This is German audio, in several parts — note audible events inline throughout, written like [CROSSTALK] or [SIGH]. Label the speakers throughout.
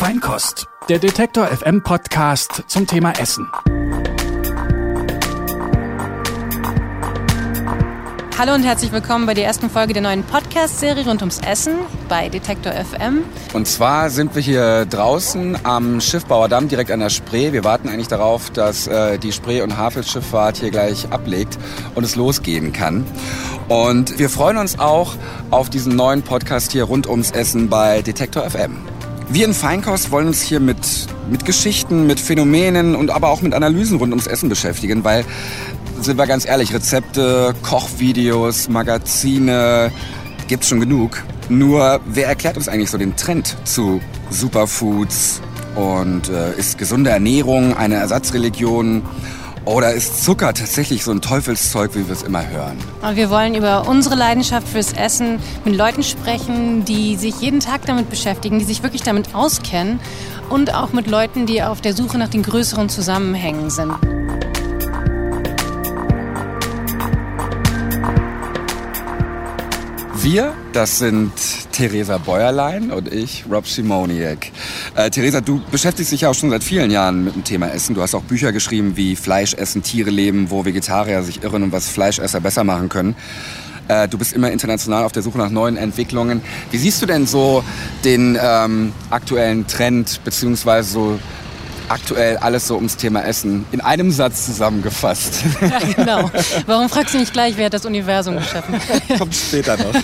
Speaker 1: Feinkost, der Detektor FM Podcast zum Thema Essen.
Speaker 2: Hallo und herzlich willkommen bei der ersten Folge der neuen Podcast-Serie rund ums Essen bei Detektor FM.
Speaker 3: Und zwar sind wir hier draußen am Schiffbauerdamm direkt an der Spree. Wir warten eigentlich darauf, dass äh, die Spree- und Havelschifffahrt hier gleich ablegt und es losgehen kann. Und wir freuen uns auch auf diesen neuen Podcast hier rund ums Essen bei Detektor FM. Wir in Feinkost wollen uns hier mit, mit Geschichten, mit Phänomenen und aber auch mit Analysen rund ums Essen beschäftigen, weil, sind wir ganz ehrlich, Rezepte, Kochvideos, Magazine, gibt's schon genug. Nur, wer erklärt uns eigentlich so den Trend zu Superfoods und äh, ist gesunde Ernährung eine Ersatzreligion? Oder ist Zucker tatsächlich so ein Teufelszeug, wie wir es immer hören?
Speaker 2: Wir wollen über unsere Leidenschaft fürs Essen mit Leuten sprechen, die sich jeden Tag damit beschäftigen, die sich wirklich damit auskennen und auch mit Leuten, die auf der Suche nach den größeren Zusammenhängen sind.
Speaker 3: Wir, das sind Theresa Bäuerlein und ich, Rob Simoniak. Äh, Theresa, du beschäftigst dich ja auch schon seit vielen Jahren mit dem Thema Essen. Du hast auch Bücher geschrieben wie Fleisch essen, Tiere leben, wo Vegetarier sich irren und was Fleischesser besser machen können. Äh, du bist immer international auf der Suche nach neuen Entwicklungen. Wie siehst du denn so den ähm, aktuellen Trend, beziehungsweise so aktuell alles so ums Thema Essen in einem Satz zusammengefasst. [LAUGHS]
Speaker 2: Ja, genau. Warum fragst du nicht gleich, wer hat das Universum geschaffen? [LAUGHS]
Speaker 3: Kommt später noch. [LAUGHS]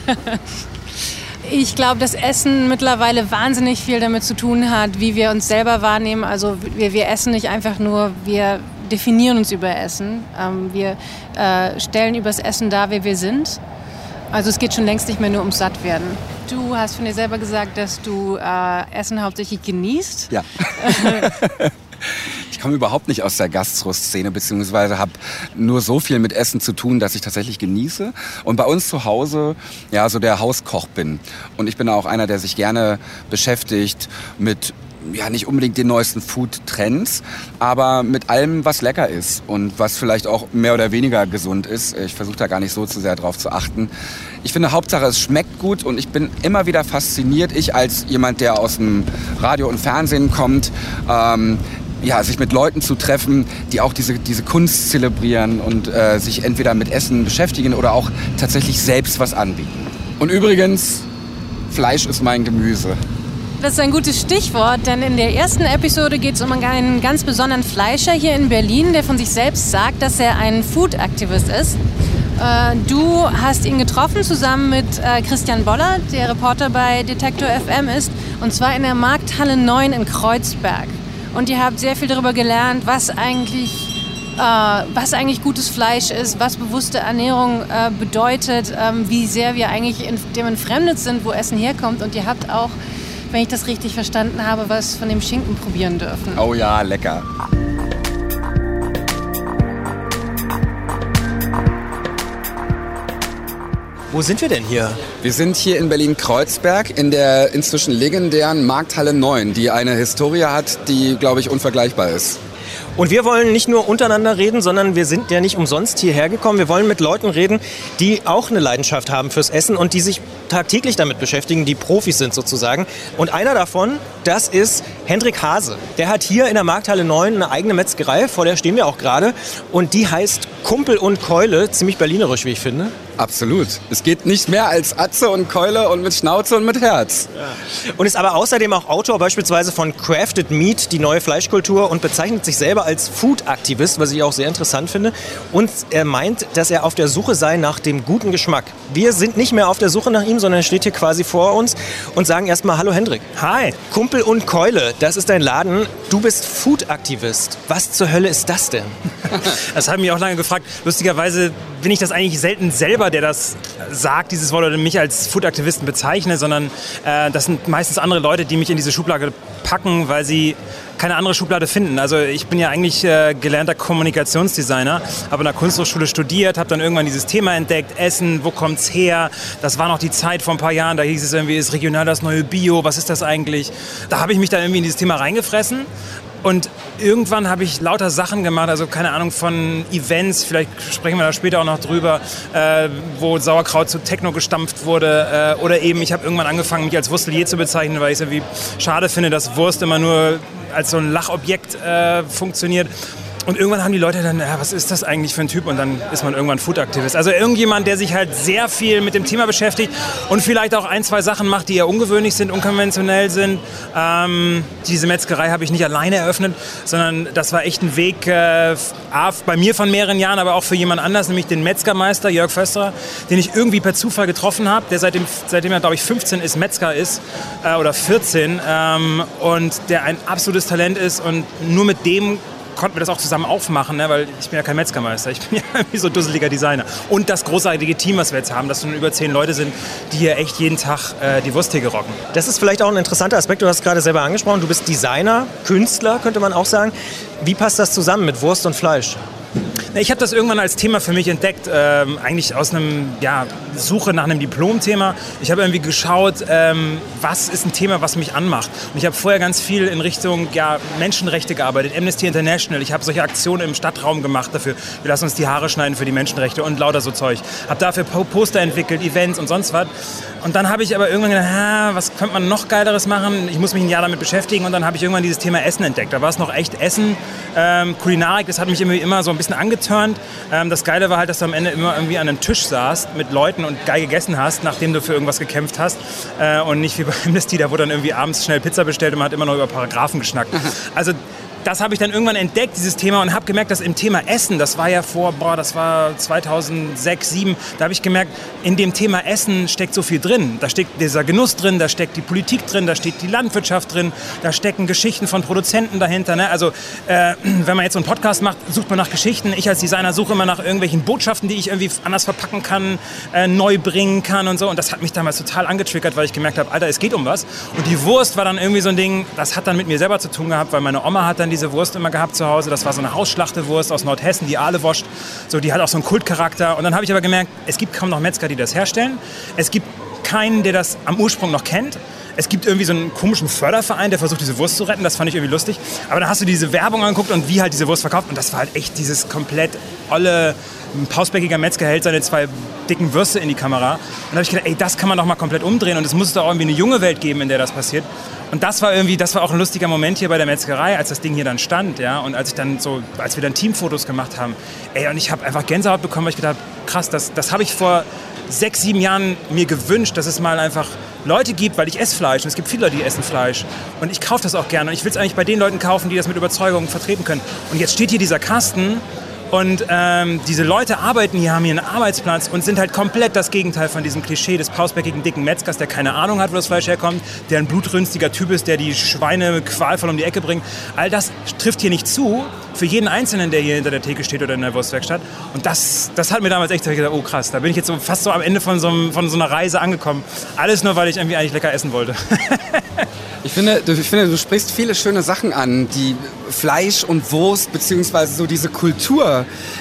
Speaker 2: Ich glaube, dass Essen mittlerweile wahnsinnig viel damit zu tun hat, wie wir uns selber wahrnehmen. Also wir, wir essen nicht einfach nur, wir definieren uns über Essen. Ähm, wir äh, stellen übers Essen dar, wer wir sind. Also es geht schon längst nicht mehr nur ums Sattwerden. Du hast von dir selber gesagt, dass du äh, Essen hauptsächlich genießt.
Speaker 3: Ja. [LAUGHS] Ich komme überhaupt nicht aus der Gastro-Szene, beziehungsweise habe nur so viel mit Essen zu tun, dass ich tatsächlich genieße. Und bei uns zu Hause ja so der Hauskoch bin. Und ich bin auch einer, der sich gerne beschäftigt mit ja nicht unbedingt den neuesten Food-Trends, aber mit allem, was lecker ist und was vielleicht auch mehr oder weniger gesund ist. Ich versuche da gar nicht so zu sehr drauf zu achten. Ich finde, Hauptsache, es schmeckt gut und ich bin immer wieder fasziniert. Ich als jemand, der aus dem Radio und Fernsehen kommt, ähm, ja, sich mit Leuten zu treffen, die auch diese, diese Kunst zelebrieren und äh, sich entweder mit Essen beschäftigen oder auch tatsächlich selbst was anbieten. Und übrigens, Fleisch ist mein Gemüse.
Speaker 2: Das ist ein gutes Stichwort, denn in der ersten Episode geht es um einen ganz besonderen Fleischer hier in Berlin, der von sich selbst sagt, dass er ein Food-Aktivist ist. Äh, du hast ihn getroffen zusammen mit äh, Christian Boller, der Reporter bei Detektor FM ist, und zwar in der Markthalle 9 in Kreuzberg. Und ihr habt sehr viel darüber gelernt, was eigentlich, äh, was eigentlich gutes Fleisch ist, was bewusste Ernährung äh, bedeutet, ähm, wie sehr wir eigentlich in dem entfremdet sind, wo Essen herkommt. Und ihr habt auch, wenn ich das richtig verstanden habe, was von dem Schinken probieren dürfen.
Speaker 3: Oh ja, lecker.
Speaker 4: Wo sind wir denn hier?
Speaker 3: Wir sind hier in Berlin-Kreuzberg in der inzwischen legendären Markthalle 9, die eine Historie hat, die, glaube ich, unvergleichbar ist.
Speaker 4: Und wir wollen nicht nur untereinander reden, sondern wir sind ja nicht umsonst hierher gekommen. Wir wollen mit Leuten reden, die auch eine Leidenschaft haben fürs Essen und die sich tagtäglich damit beschäftigen, die Profis sind sozusagen. Und einer davon, das ist Hendrik Hase. Der hat hier in der Markthalle 9 eine eigene Metzgerei, vor der stehen wir auch gerade. Und die heißt Kumpel und Keule, ziemlich berlinerisch, wie ich finde.
Speaker 3: Absolut. Es geht nicht mehr als Atze und Keule und mit Schnauze und mit Herz.
Speaker 4: Ja. Und ist aber außerdem auch Autor beispielsweise von Crafted Meat, die neue Fleischkultur und bezeichnet sich selber als Food-Aktivist, was ich auch sehr interessant finde. Und er meint, dass er auf der Suche sei nach dem guten Geschmack. Wir sind nicht mehr auf der Suche nach ihm, sondern er steht hier quasi vor uns und sagen erstmal Hallo Hendrik.
Speaker 5: Hi.
Speaker 4: Kumpel und Keule, das ist dein Laden. Du bist Food-Aktivist. Was zur Hölle ist das denn? [LAUGHS]
Speaker 5: das haben mich auch lange gefragt. Lustigerweise bin ich das eigentlich selten selber, der das sagt, dieses Wort oder mich als Food-Aktivisten bezeichne, sondern äh, das sind meistens andere Leute, die mich in diese Schublade packen, weil sie keine andere Schublade finden. Also ich bin ja eigentlich äh, gelernter Kommunikationsdesigner, habe an der Kunsthochschule studiert, habe dann irgendwann dieses Thema entdeckt, Essen, wo kommt's her? Das war noch die Zeit vor ein paar Jahren, da hieß es irgendwie, ist regional das neue Bio, was ist das eigentlich? Da habe ich mich dann irgendwie in dieses Thema reingefressen Und irgendwann habe ich lauter Sachen gemacht, also keine Ahnung von Events, vielleicht sprechen wir da später auch noch drüber, äh, wo Sauerkraut zu Techno gestampft wurde. Äh, oder eben, ich habe irgendwann angefangen, mich als Wurstelier zu bezeichnen, weil ich es irgendwie schade finde, dass Wurst immer nur als so ein Lachobjekt äh, funktioniert. Und irgendwann haben die Leute dann, ja, was ist das eigentlich für ein Typ? Und dann ist man irgendwann Food-Aktivist. Also irgendjemand, der sich halt sehr viel mit dem Thema beschäftigt und vielleicht auch ein, zwei Sachen macht, die eher ungewöhnlich sind, unkonventionell sind. Ähm, diese Metzgerei habe ich nicht alleine eröffnet, sondern das war echt ein Weg, äh, bei mir von mehreren Jahren, aber auch für jemand anders, nämlich den Metzgermeister Jörg Fösterer, den ich irgendwie per Zufall getroffen habe, der seitdem, seitdem er, glaube ich, 15 ist, Metzger ist äh, oder 14 ähm, und der ein absolutes Talent ist und nur mit dem konnten wir das auch zusammen aufmachen, ne? weil ich bin ja kein Metzgermeister, ich bin ja [LAUGHS] wie so dusseliger Designer. Und das großartige Team, was wir jetzt haben, dass nun über zehn Leute sind, die hier echt jeden Tag äh, die Wursttheke rocken.
Speaker 4: Das ist vielleicht auch ein interessanter Aspekt, du hast es gerade selber angesprochen, du bist Designer, Künstler, könnte man auch sagen. Wie passt das zusammen mit Wurst und Fleisch?
Speaker 5: Ich habe das irgendwann als Thema für mich entdeckt, ähm, eigentlich aus einem ja, Suche nach einem Diplomthema. Ich habe irgendwie geschaut, ähm, was ist ein Thema, was mich anmacht. Und ich habe vorher ganz viel in Richtung ja, Menschenrechte gearbeitet, Amnesty International. Ich habe solche Aktionen im Stadtraum gemacht dafür. Wir lassen uns die Haare schneiden für die Menschenrechte und lauter so Zeug. Habe dafür Poster entwickelt, Events und sonst was. Und dann habe ich aber irgendwann gedacht, was könnte man noch Geileres machen? Ich muss mich ein Jahr damit beschäftigen. Und dann habe ich irgendwann dieses Thema Essen entdeckt. Da war es noch echt Essen, ähm, Kulinarik. Das hat mich immer, so ein bisschen angeturnt. Ähm, das Geile war halt, dass du am Ende immer irgendwie an einem Tisch saßt mit Leuten und geil gegessen hast, nachdem du für irgendwas gekämpft hast. Äh, und nicht wie bei [LAUGHS] Amnesty, da wurde dann irgendwie abends schnell Pizza bestellt und man hat immer noch über Paragraphen geschnackt. Also das habe ich dann irgendwann entdeckt, dieses Thema, und habe gemerkt, dass im Thema Essen, das war ja vor, boah, das war 2006, 2007, da habe ich gemerkt, in dem Thema Essen steckt so viel drin. Da steckt dieser Genuss drin, da steckt die Politik drin, da steht die Landwirtschaft drin, da stecken Geschichten von Produzenten dahinter. Ne? Also äh, [CLEARS THROAT] wenn man jetzt so einen Podcast macht, sucht man nach Geschichten. Ich als Designer suche immer nach irgendwelchen Botschaften, die ich irgendwie anders verpacken kann, äh, neu bringen kann und so. Und das hat mich damals total angetriggert, weil ich gemerkt habe, Alter, es geht um was. Und die Wurst war dann irgendwie so ein Ding, das hat dann mit mir selber zu tun gehabt, weil meine Oma hat dann die diese Wurst immer gehabt zu Hause. Das war so eine Hausschlachtewurst aus Nordhessen, die Aale wascht. So, die hat auch so einen Kultcharakter. Und dann habe ich aber gemerkt, es gibt kaum noch Metzger, die das herstellen. Es gibt keinen, der das am Ursprung noch kennt. Es gibt irgendwie so einen komischen Förderverein, der versucht, diese Wurst zu retten. Das fand ich irgendwie lustig. Aber dann hast du diese Werbung angeguckt und wie halt diese Wurst verkauft. Und das war halt echt dieses komplett olle, pausbäckiger Metzger hält seine zwei dicken Würste in die Kamera. Und dann habe ich gedacht, ey, das kann man doch mal komplett umdrehen. Und es muss doch irgendwie eine junge Welt geben, in der das passiert. Und das war irgendwie, das war auch ein lustiger Moment hier bei der Metzgerei, als das Ding hier dann stand, ja. Und als ich dann so, als wir dann Teamfotos gemacht haben, ey, und ich habe einfach Gänsehaut bekommen, weil ich gedacht, krass, das, das habe ich vor sechs, sieben Jahren mir gewünscht, dass es mal einfach Leute gibt, weil ich esse Fleisch und es gibt viele Leute, die essen Fleisch. Und ich kaufe das auch gerne. Und ich will es eigentlich bei den Leuten kaufen, die das mit Überzeugung vertreten können. Und jetzt steht hier dieser Kasten und ähm, diese Leute arbeiten hier, haben hier einen Arbeitsplatz und sind halt komplett das Gegenteil von diesem Klischee des pausbäckigen dicken Metzgers, der keine Ahnung hat, wo das Fleisch herkommt, der ein blutrünstiger Typ ist, der die Schweine qualvoll um die Ecke bringt. All das trifft hier nicht zu für jeden Einzelnen, der hier hinter der Theke steht oder in der Wurstwerkstatt. Und das, das hat mir damals echt gedacht, oh krass, da bin ich jetzt so fast so am Ende von so, von so einer Reise angekommen. Alles nur, weil ich irgendwie eigentlich lecker essen wollte. [LAUGHS]
Speaker 3: Ich finde, du, ich finde, du sprichst viele schöne Sachen an, die Fleisch und Wurst, beziehungsweise so diese Kultur,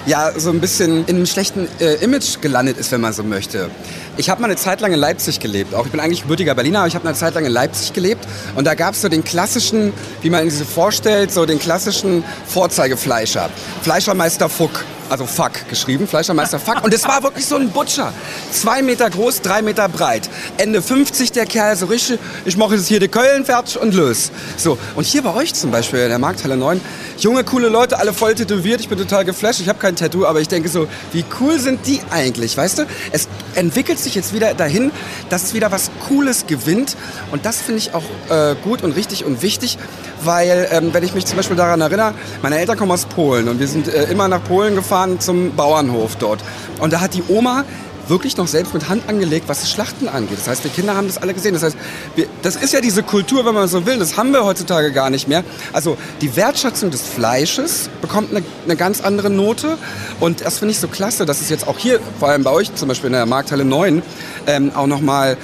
Speaker 3: ja, so ein bisschen in einem schlechten äh, Image gelandet ist, wenn man so möchte. Ich habe mal eine Zeit lang in Leipzig gelebt. Auch ich bin eigentlich gebürtiger Berliner, aber ich habe eine Zeit lang in Leipzig gelebt. Und da gab es so den klassischen, wie man sich vorstellt, so den klassischen Vorzeigefleischer. Fleischermeister Fuck also Fuck geschrieben, Fleischermeister Fuck. Und es war wirklich so ein Butcher. Zwei Meter groß, drei Meter breit. Ende 50 der Kerl, so richtig, ich mache jetzt hier die Keulen fertig und lös. So, und hier bei euch zum Beispiel, in der Markthalle 9, junge, coole Leute, alle voll tätowiert, ich bin total geflasht, ich habe kein Tattoo, aber ich denke so, wie cool sind die eigentlich, weißt du? Es entwickelt sich jetzt wieder dahin, dass es wieder was Cooles gewinnt. Und das finde ich auch äh, gut und richtig und wichtig, weil, ähm, wenn ich mich zum Beispiel daran erinnere, meine Eltern kommen aus Polen und wir sind äh, immer nach Polen gefahren zum Bauernhof dort. Und da hat die Oma wirklich noch selbst mit Hand angelegt, was das Schlachten angeht. Das heißt, wir Kinder haben das alle gesehen. Das heißt, wir, das ist ja diese Kultur, wenn man so will. Das haben wir heutzutage gar nicht mehr. Also die Wertschätzung des Fleisches bekommt eine, eine ganz andere Note. Und das finde ich so klasse, dass es jetzt auch hier, vor allem bei euch zum Beispiel in der Markthalle 9, ähm, auch nochmal,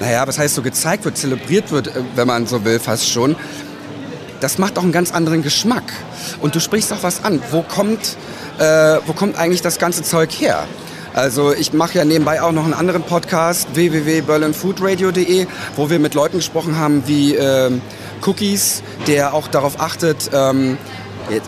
Speaker 3: naja, was heißt so gezeigt wird, zelebriert wird, äh, wenn man so will, fast schon das macht auch einen ganz anderen Geschmack. Und du sprichst auch was an. Wo kommt, äh, wo kommt eigentlich das ganze Zeug her? Also ich mache ja nebenbei auch noch einen anderen Podcast, www.berlinfoodradio.de, wo wir mit Leuten gesprochen haben wie ähm, Cookies, der auch darauf achtet, ähm,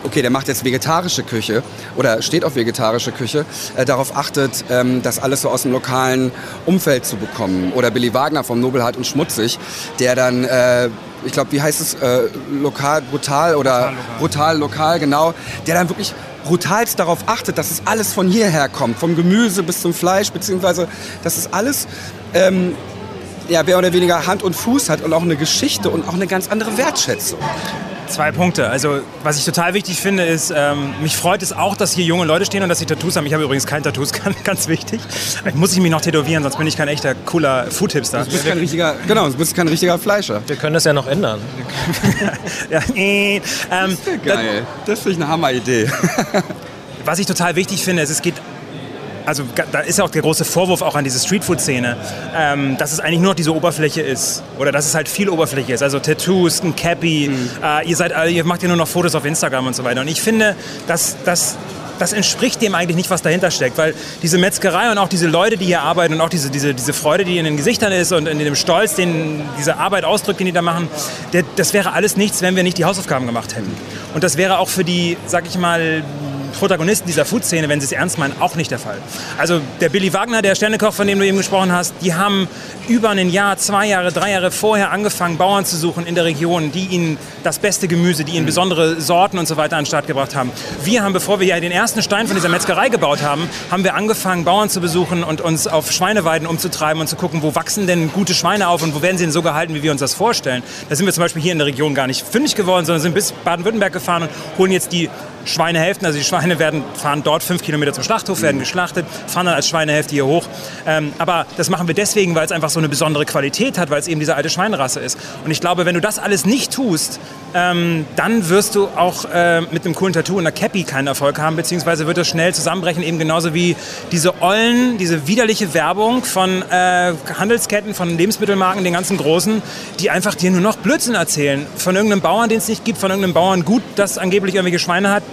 Speaker 3: okay, der macht jetzt vegetarische Küche oder steht auf vegetarische Küche, äh, darauf achtet, ähm, das alles so aus dem lokalen Umfeld zu bekommen. Oder Billy Wagner vom Nobelhart und Schmutzig, der dann, äh, ich glaube, wie heißt es, äh, lokal, brutal oder brutal lokal. brutal lokal, genau, der dann wirklich brutalst darauf achtet, dass es alles von hierher kommt, vom Gemüse bis zum Fleisch, beziehungsweise dass es alles ähm, ja, mehr oder weniger Hand und Fuß hat und auch eine Geschichte und auch eine ganz andere Wertschätzung.
Speaker 5: Zwei Punkte. Also was ich total wichtig finde, ist, ähm, mich freut es auch, dass hier junge Leute stehen und dass sie Tattoos haben. Ich habe übrigens keine Tattoos, [LAUGHS] ganz wichtig. Ich muss ich mich noch tätowieren, sonst bin ich kein echter cooler Food-Hipster.
Speaker 3: Du bist kein richtiger, genau, du bist kein richtiger Fleischer.
Speaker 4: Wir können das ja noch ändern. [LAUGHS]
Speaker 5: ja, äh,
Speaker 3: ähm, das geil. Das finde ich eine Hammer-Idee. [LAUGHS]
Speaker 5: was ich total wichtig finde, ist, es geht also da ist ja auch der große Vorwurf auch an diese Streetfood-Szene, ähm, dass es eigentlich nur noch diese Oberfläche ist. Oder dass es halt viel Oberfläche ist. Also Tattoos, ein Cappy, mhm. äh, ihr, seid, ihr macht ja nur noch Fotos auf Instagram und so weiter. Und ich finde, dass, dass das entspricht dem eigentlich nicht, was dahinter steckt. Weil diese Metzgerei und auch diese Leute, die hier arbeiten und auch diese, diese, diese Freude, die in den Gesichtern ist und in dem Stolz, den diese Arbeit ausdrückt, den die da machen, der, das wäre alles nichts, wenn wir nicht die Hausaufgaben gemacht hätten. Und das wäre auch für die, sag ich mal, Protagonisten dieser Food-Szene, wenn sie es ernst meinen, auch nicht der Fall. Also der Billy Wagner, der Sternekoch, von dem du eben gesprochen hast, die haben über ein Jahr, zwei Jahre, drei Jahre vorher angefangen, Bauern zu suchen in der Region, die ihnen das beste Gemüse, die ihnen besondere Sorten und so weiter an den Start gebracht haben. Wir haben, bevor wir ja den ersten Stein von dieser Metzgerei gebaut haben, haben wir angefangen, Bauern zu besuchen und uns auf Schweineweiden umzutreiben und zu gucken, wo wachsen denn gute Schweine auf und wo werden sie denn so gehalten, wie wir uns das vorstellen. Da sind wir zum Beispiel hier in der Region gar nicht fündig geworden, sondern sind bis Baden-Württemberg gefahren und holen jetzt die Schweinehälften. Also die Schweine werden, fahren dort fünf Kilometer zum Schlachthof, werden geschlachtet, fahren dann als Schweinehälfte hier hoch. Ähm, aber das machen wir deswegen, weil es einfach so eine besondere Qualität hat, weil es eben diese alte Schweinrasse ist. Und ich glaube, wenn du das alles nicht tust, ähm, dann wirst du auch äh, mit einem coolen Tattoo und einer Cappy keinen Erfolg haben, beziehungsweise wird das schnell zusammenbrechen, eben genauso wie diese Ollen, diese widerliche Werbung von äh, Handelsketten, von Lebensmittelmarken, den ganzen Großen, die einfach dir nur noch Blödsinn erzählen. Von irgendeinem Bauern, den es nicht gibt, von irgendeinem Bauern gut, das angeblich irgendwelche Schweine hat,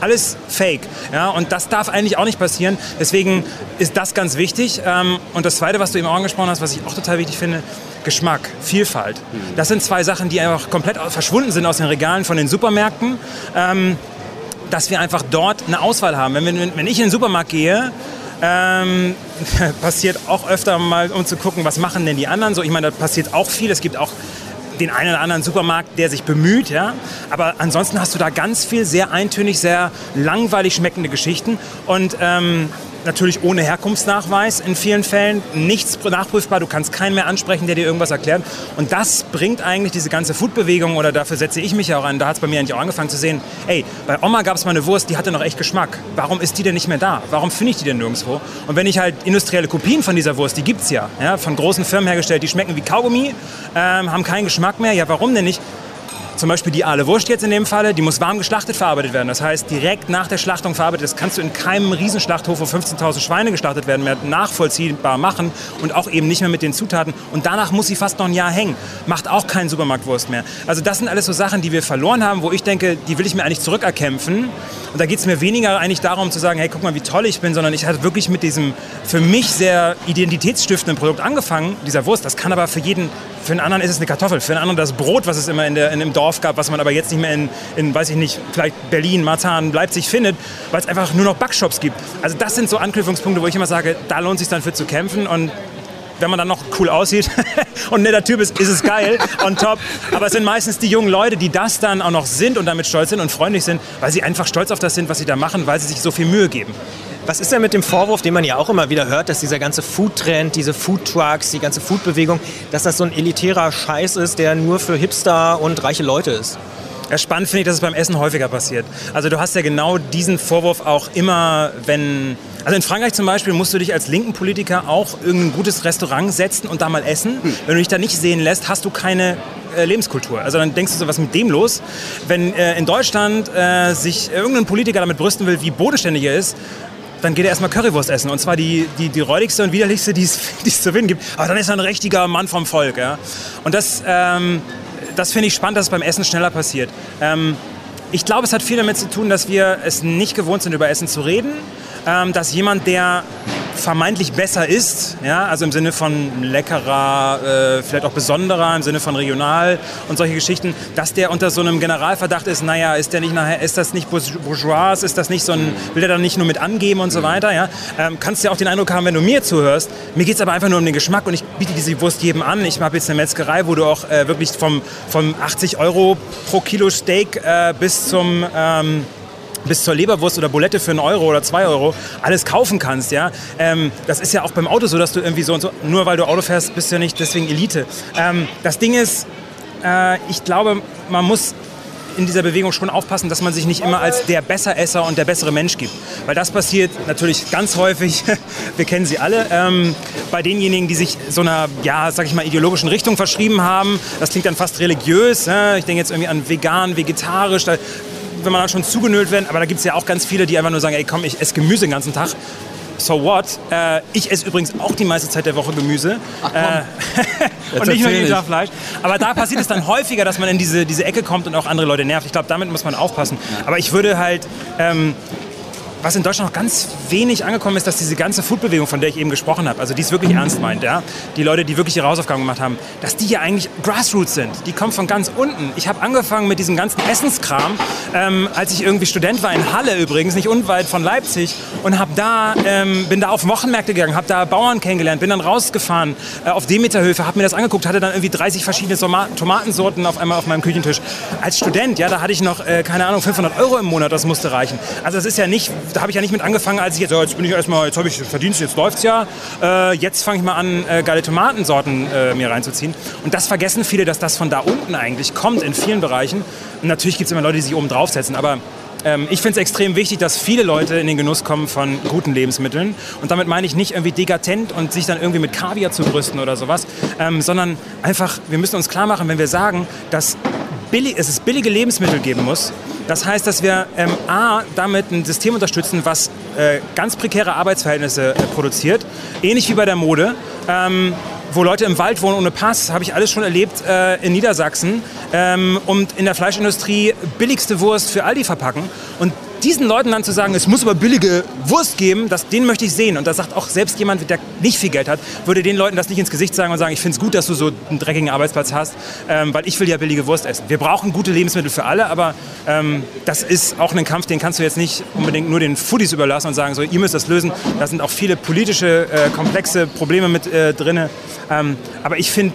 Speaker 5: alles fake. Ja, und das darf eigentlich auch nicht passieren. Deswegen ist das ganz wichtig. Ähm, und das Zweite, was du eben auch angesprochen hast, was ich auch total wichtig finde, Geschmack, Vielfalt. Das sind zwei Sachen, die einfach komplett verschwunden sind aus den Regalen von den Supermärkten. Ähm, dass wir einfach dort eine Auswahl haben. Wenn, wenn ich in den Supermarkt gehe, ähm, [LAUGHS] passiert auch öfter mal, um zu gucken, was machen denn die anderen so. Ich meine, da passiert auch viel. Es gibt auch den einen oder anderen Supermarkt, der sich bemüht, ja. Aber ansonsten hast du da ganz viel sehr eintönig, sehr langweilig schmeckende Geschichten und ähm, natürlich ohne Herkunftsnachweis in vielen Fällen, nichts nachprüfbar, du kannst keinen mehr ansprechen, der dir irgendwas erklärt. Und das bringt eigentlich diese ganze Foodbewegung, oder dafür setze ich mich ja auch an, da hat es bei mir eigentlich auch angefangen zu sehen, ey, bei Oma gab es mal eine Wurst, die hatte noch echt Geschmack. Warum ist die denn nicht mehr da? Warum finde ich die denn nirgendwo? Und wenn ich halt industrielle Kopien von dieser Wurst, die gibt es ja, ja, von großen Firmen hergestellt, die schmecken wie Kaugummi, ähm, haben keinen Geschmack mehr, ja warum denn nicht? Zum Beispiel die Aale Wurst jetzt in dem Falle, die muss warm geschlachtet verarbeitet werden. Das heißt, direkt nach der Schlachtung verarbeitet. Das kannst du in keinem Riesenschlachthof, wo 15.000 Schweine geschlachtet werden, mehr nachvollziehbar machen und auch eben nicht mehr mit den Zutaten. Und danach muss sie fast noch ein Jahr hängen. Macht auch keinen Supermarktwurst mehr. Also das sind alles so Sachen, die wir verloren haben, wo ich denke, die will ich mir eigentlich zurückerkämpfen. Und da geht es mir weniger eigentlich darum zu sagen, hey, guck mal, wie toll ich bin, sondern ich hatte wirklich mit diesem für mich sehr identitätsstiftenden Produkt angefangen, dieser Wurst. Das kann aber für jeden für einen anderen ist es eine Kartoffel, für einen anderen das Brot, was es immer in, der, in dem Dorf gab, was man aber jetzt nicht mehr in, in weiß ich nicht, vielleicht Berlin, Marzahn, Leipzig findet, weil es einfach nur noch Backshops gibt. Also das sind so Anknüpfungspunkte, wo ich immer sage, da lohnt es sich dann für zu kämpfen und wenn man dann noch cool aussieht [LAUGHS] und netter Typ ist, ist es geil [LAUGHS] und top. Aber es sind meistens die jungen Leute, die das dann auch noch sind und damit stolz sind und freundlich sind, weil sie einfach stolz auf das sind, was sie da machen, weil sie sich so viel Mühe geben.
Speaker 4: Was ist denn mit dem Vorwurf, den man ja auch immer wieder hört, dass dieser ganze Food-Trend, diese Food-Trucks, die ganze Food-Bewegung, dass das so ein elitärer Scheiß ist, der nur für Hipster und reiche Leute ist?
Speaker 5: Ja, spannend finde ich, dass es beim Essen häufiger passiert. Also du hast ja genau diesen Vorwurf auch immer, wenn... Also in Frankreich zum Beispiel musst du dich als linken Politiker auch irgendein gutes Restaurant setzen und da mal essen. Hm. Wenn du dich da nicht sehen lässt, hast du keine äh, Lebenskultur. Also dann denkst du so, was mit dem los? Wenn äh, in Deutschland äh, sich irgendein Politiker damit brüsten will, wie bodenständig er ist, dann geht er erstmal Currywurst essen. Und zwar die, die, die räudigste und widerlichste, [LAUGHS] die es, zu finden gibt. Aber dann ist er ein richtiger Mann vom Volk. Ja? Und das, ähm, das finde ich spannend, dass es beim Essen schneller passiert. Ähm, ich glaube, es hat viel damit zu tun, dass wir es nicht gewohnt sind, über Essen zu reden. Ähm, dass jemand, der vermeintlich besser ist, ja, also im Sinne von leckerer, äh, vielleicht auch besonderer, im Sinne von regional und solche Geschichten, dass der unter so einem Generalverdacht ist, naja, ist der nicht nachher, ist das nicht bourgeois, ist das nicht so ein, will der dann nicht nur mit angeben und so weiter, ja, ähm, kannst du ja auch den Eindruck haben, wenn du mir zuhörst, mir geht es aber einfach nur um den Geschmack und ich biete diese Wurst jedem an. Ich habe jetzt eine Metzgerei, wo du auch äh, wirklich vom, vom 80 Euro pro Kilo Steak äh, bis zum ähm, bis zur Leberwurst oder Bulette für einen Euro oder zwei Euro alles kaufen kannst, ja. Ähm, das ist ja auch beim Auto so, dass du irgendwie so und so, nur weil du Auto fährst, bist du ja nicht deswegen Elite. Ähm, das Ding ist, äh, ich glaube, man muss in dieser Bewegung schon aufpassen, dass man sich nicht immer als der Besseresser und der bessere Mensch gibt. Weil das passiert natürlich ganz häufig, [LAUGHS] wir kennen sie alle, ähm, bei denjenigen, die sich so einer, ja, sag ich mal, ideologischen Richtung verschrieben haben. Das klingt dann fast religiös. Ne? Ich denke jetzt irgendwie an vegan, vegetarisch. Da wenn man dann schon zugenölt wird. Aber da gibt es ja auch ganz viele, die einfach nur sagen, ey komm, ich esse Gemüse den ganzen Tag. So what? Äh, ich esse übrigens auch die meiste Zeit der Woche Gemüse.
Speaker 3: Ach,
Speaker 5: äh, [LAUGHS] und nicht nur jeden Tag Fleisch. Aber da passiert es dann [LAUGHS] häufiger, dass man in diese, diese Ecke kommt und auch andere Leute nervt. Ich glaube, damit muss man aufpassen. Aber ich würde halt ähm, was in Deutschland noch ganz wenig angekommen ist, dass diese ganze Foodbewegung, von der ich eben gesprochen habe, also die es wirklich ernst meint, ja, die Leute, die wirklich ihre Hausaufgaben gemacht haben, dass die ja eigentlich Grassroots sind. Die kommen von ganz unten. Ich habe angefangen mit diesem ganzen Essenskram, ähm, als ich irgendwie Student war in Halle übrigens, nicht unweit von Leipzig, und habe da, ähm, bin da auf Wochenmärkte gegangen, habe da Bauern kennengelernt, bin dann rausgefahren äh, auf Demeterhöfe, habe mir das angeguckt, hatte dann irgendwie 30 verschiedene Tomatensorten auf einmal auf meinem Küchentisch. Als Student, ja, da hatte ich noch, äh, keine Ahnung, 500 Euro im Monat, das musste reichen. Also das ist ja nicht da habe ich ja nicht mit angefangen, als ich jetzt, oh, jetzt bin ich erstmal, jetzt habe ich Verdienst, jetzt läuft's ja. Äh, jetzt fange ich mal an, äh, geile Tomatensorten äh, mir reinzuziehen. Und das vergessen viele, dass das von da unten eigentlich kommt in vielen Bereichen. Und natürlich gibt es immer Leute, die sich oben draufsetzen, aber ähm, ich finde es extrem wichtig, dass viele Leute in den Genuss kommen von guten Lebensmitteln. Und damit meine ich nicht irgendwie dekadent und sich dann irgendwie mit Kaviar zu brüsten oder sowas, ähm, sondern einfach, wir müssen uns klar machen, wenn wir sagen, dass billig, es ist billige Lebensmittel geben muss, das heißt, dass wir ähm, A, damit ein System unterstützen, was äh, ganz prekäre Arbeitsverhältnisse äh, produziert, ähnlich wie bei der Mode. Ähm, wo Leute im Wald wohnen ohne Pass, habe ich alles schon erlebt äh, in Niedersachsen ähm, und in der Fleischindustrie billigste Wurst für Aldi verpacken. Und diesen Leuten dann zu sagen, es muss aber billige Wurst geben, das, den möchte ich sehen. Und da sagt auch selbst jemand, der nicht viel Geld hat, würde den Leuten das nicht ins Gesicht sagen und sagen, ich finde es gut, dass du so einen dreckigen Arbeitsplatz hast, ähm, weil ich will ja billige Wurst essen. Wir brauchen gute Lebensmittel für alle, aber ähm, das ist auch ein Kampf, den kannst du jetzt nicht unbedingt nur den Foodies überlassen und sagen, so, ihr müsst das lösen. Da sind auch viele politische, äh, komplexe Probleme mit äh, drin. Ähm, aber ich finde,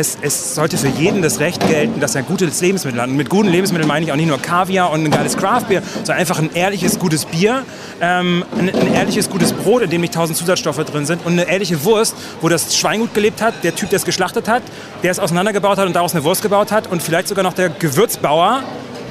Speaker 5: es, es, sollte für jeden das Recht gelten, dass er gutes Lebensmittel hat. Und mit guten Lebensmitteln meine ich auch nicht nur Kaviar und ein geiles Craftbier, sondern einfach ein ehrliches, gutes Bier, ähm, ein, ein, ehrliches, gutes Brot, in dem nicht tausend Zusatzstoffe drin sind und eine ehrliche Wurst, wo das Schwein gut gelebt hat, der Typ, der es geschlachtet hat, der es auseinandergebaut hat und daraus eine Wurst gebaut hat und vielleicht sogar noch der Gewürzbauer,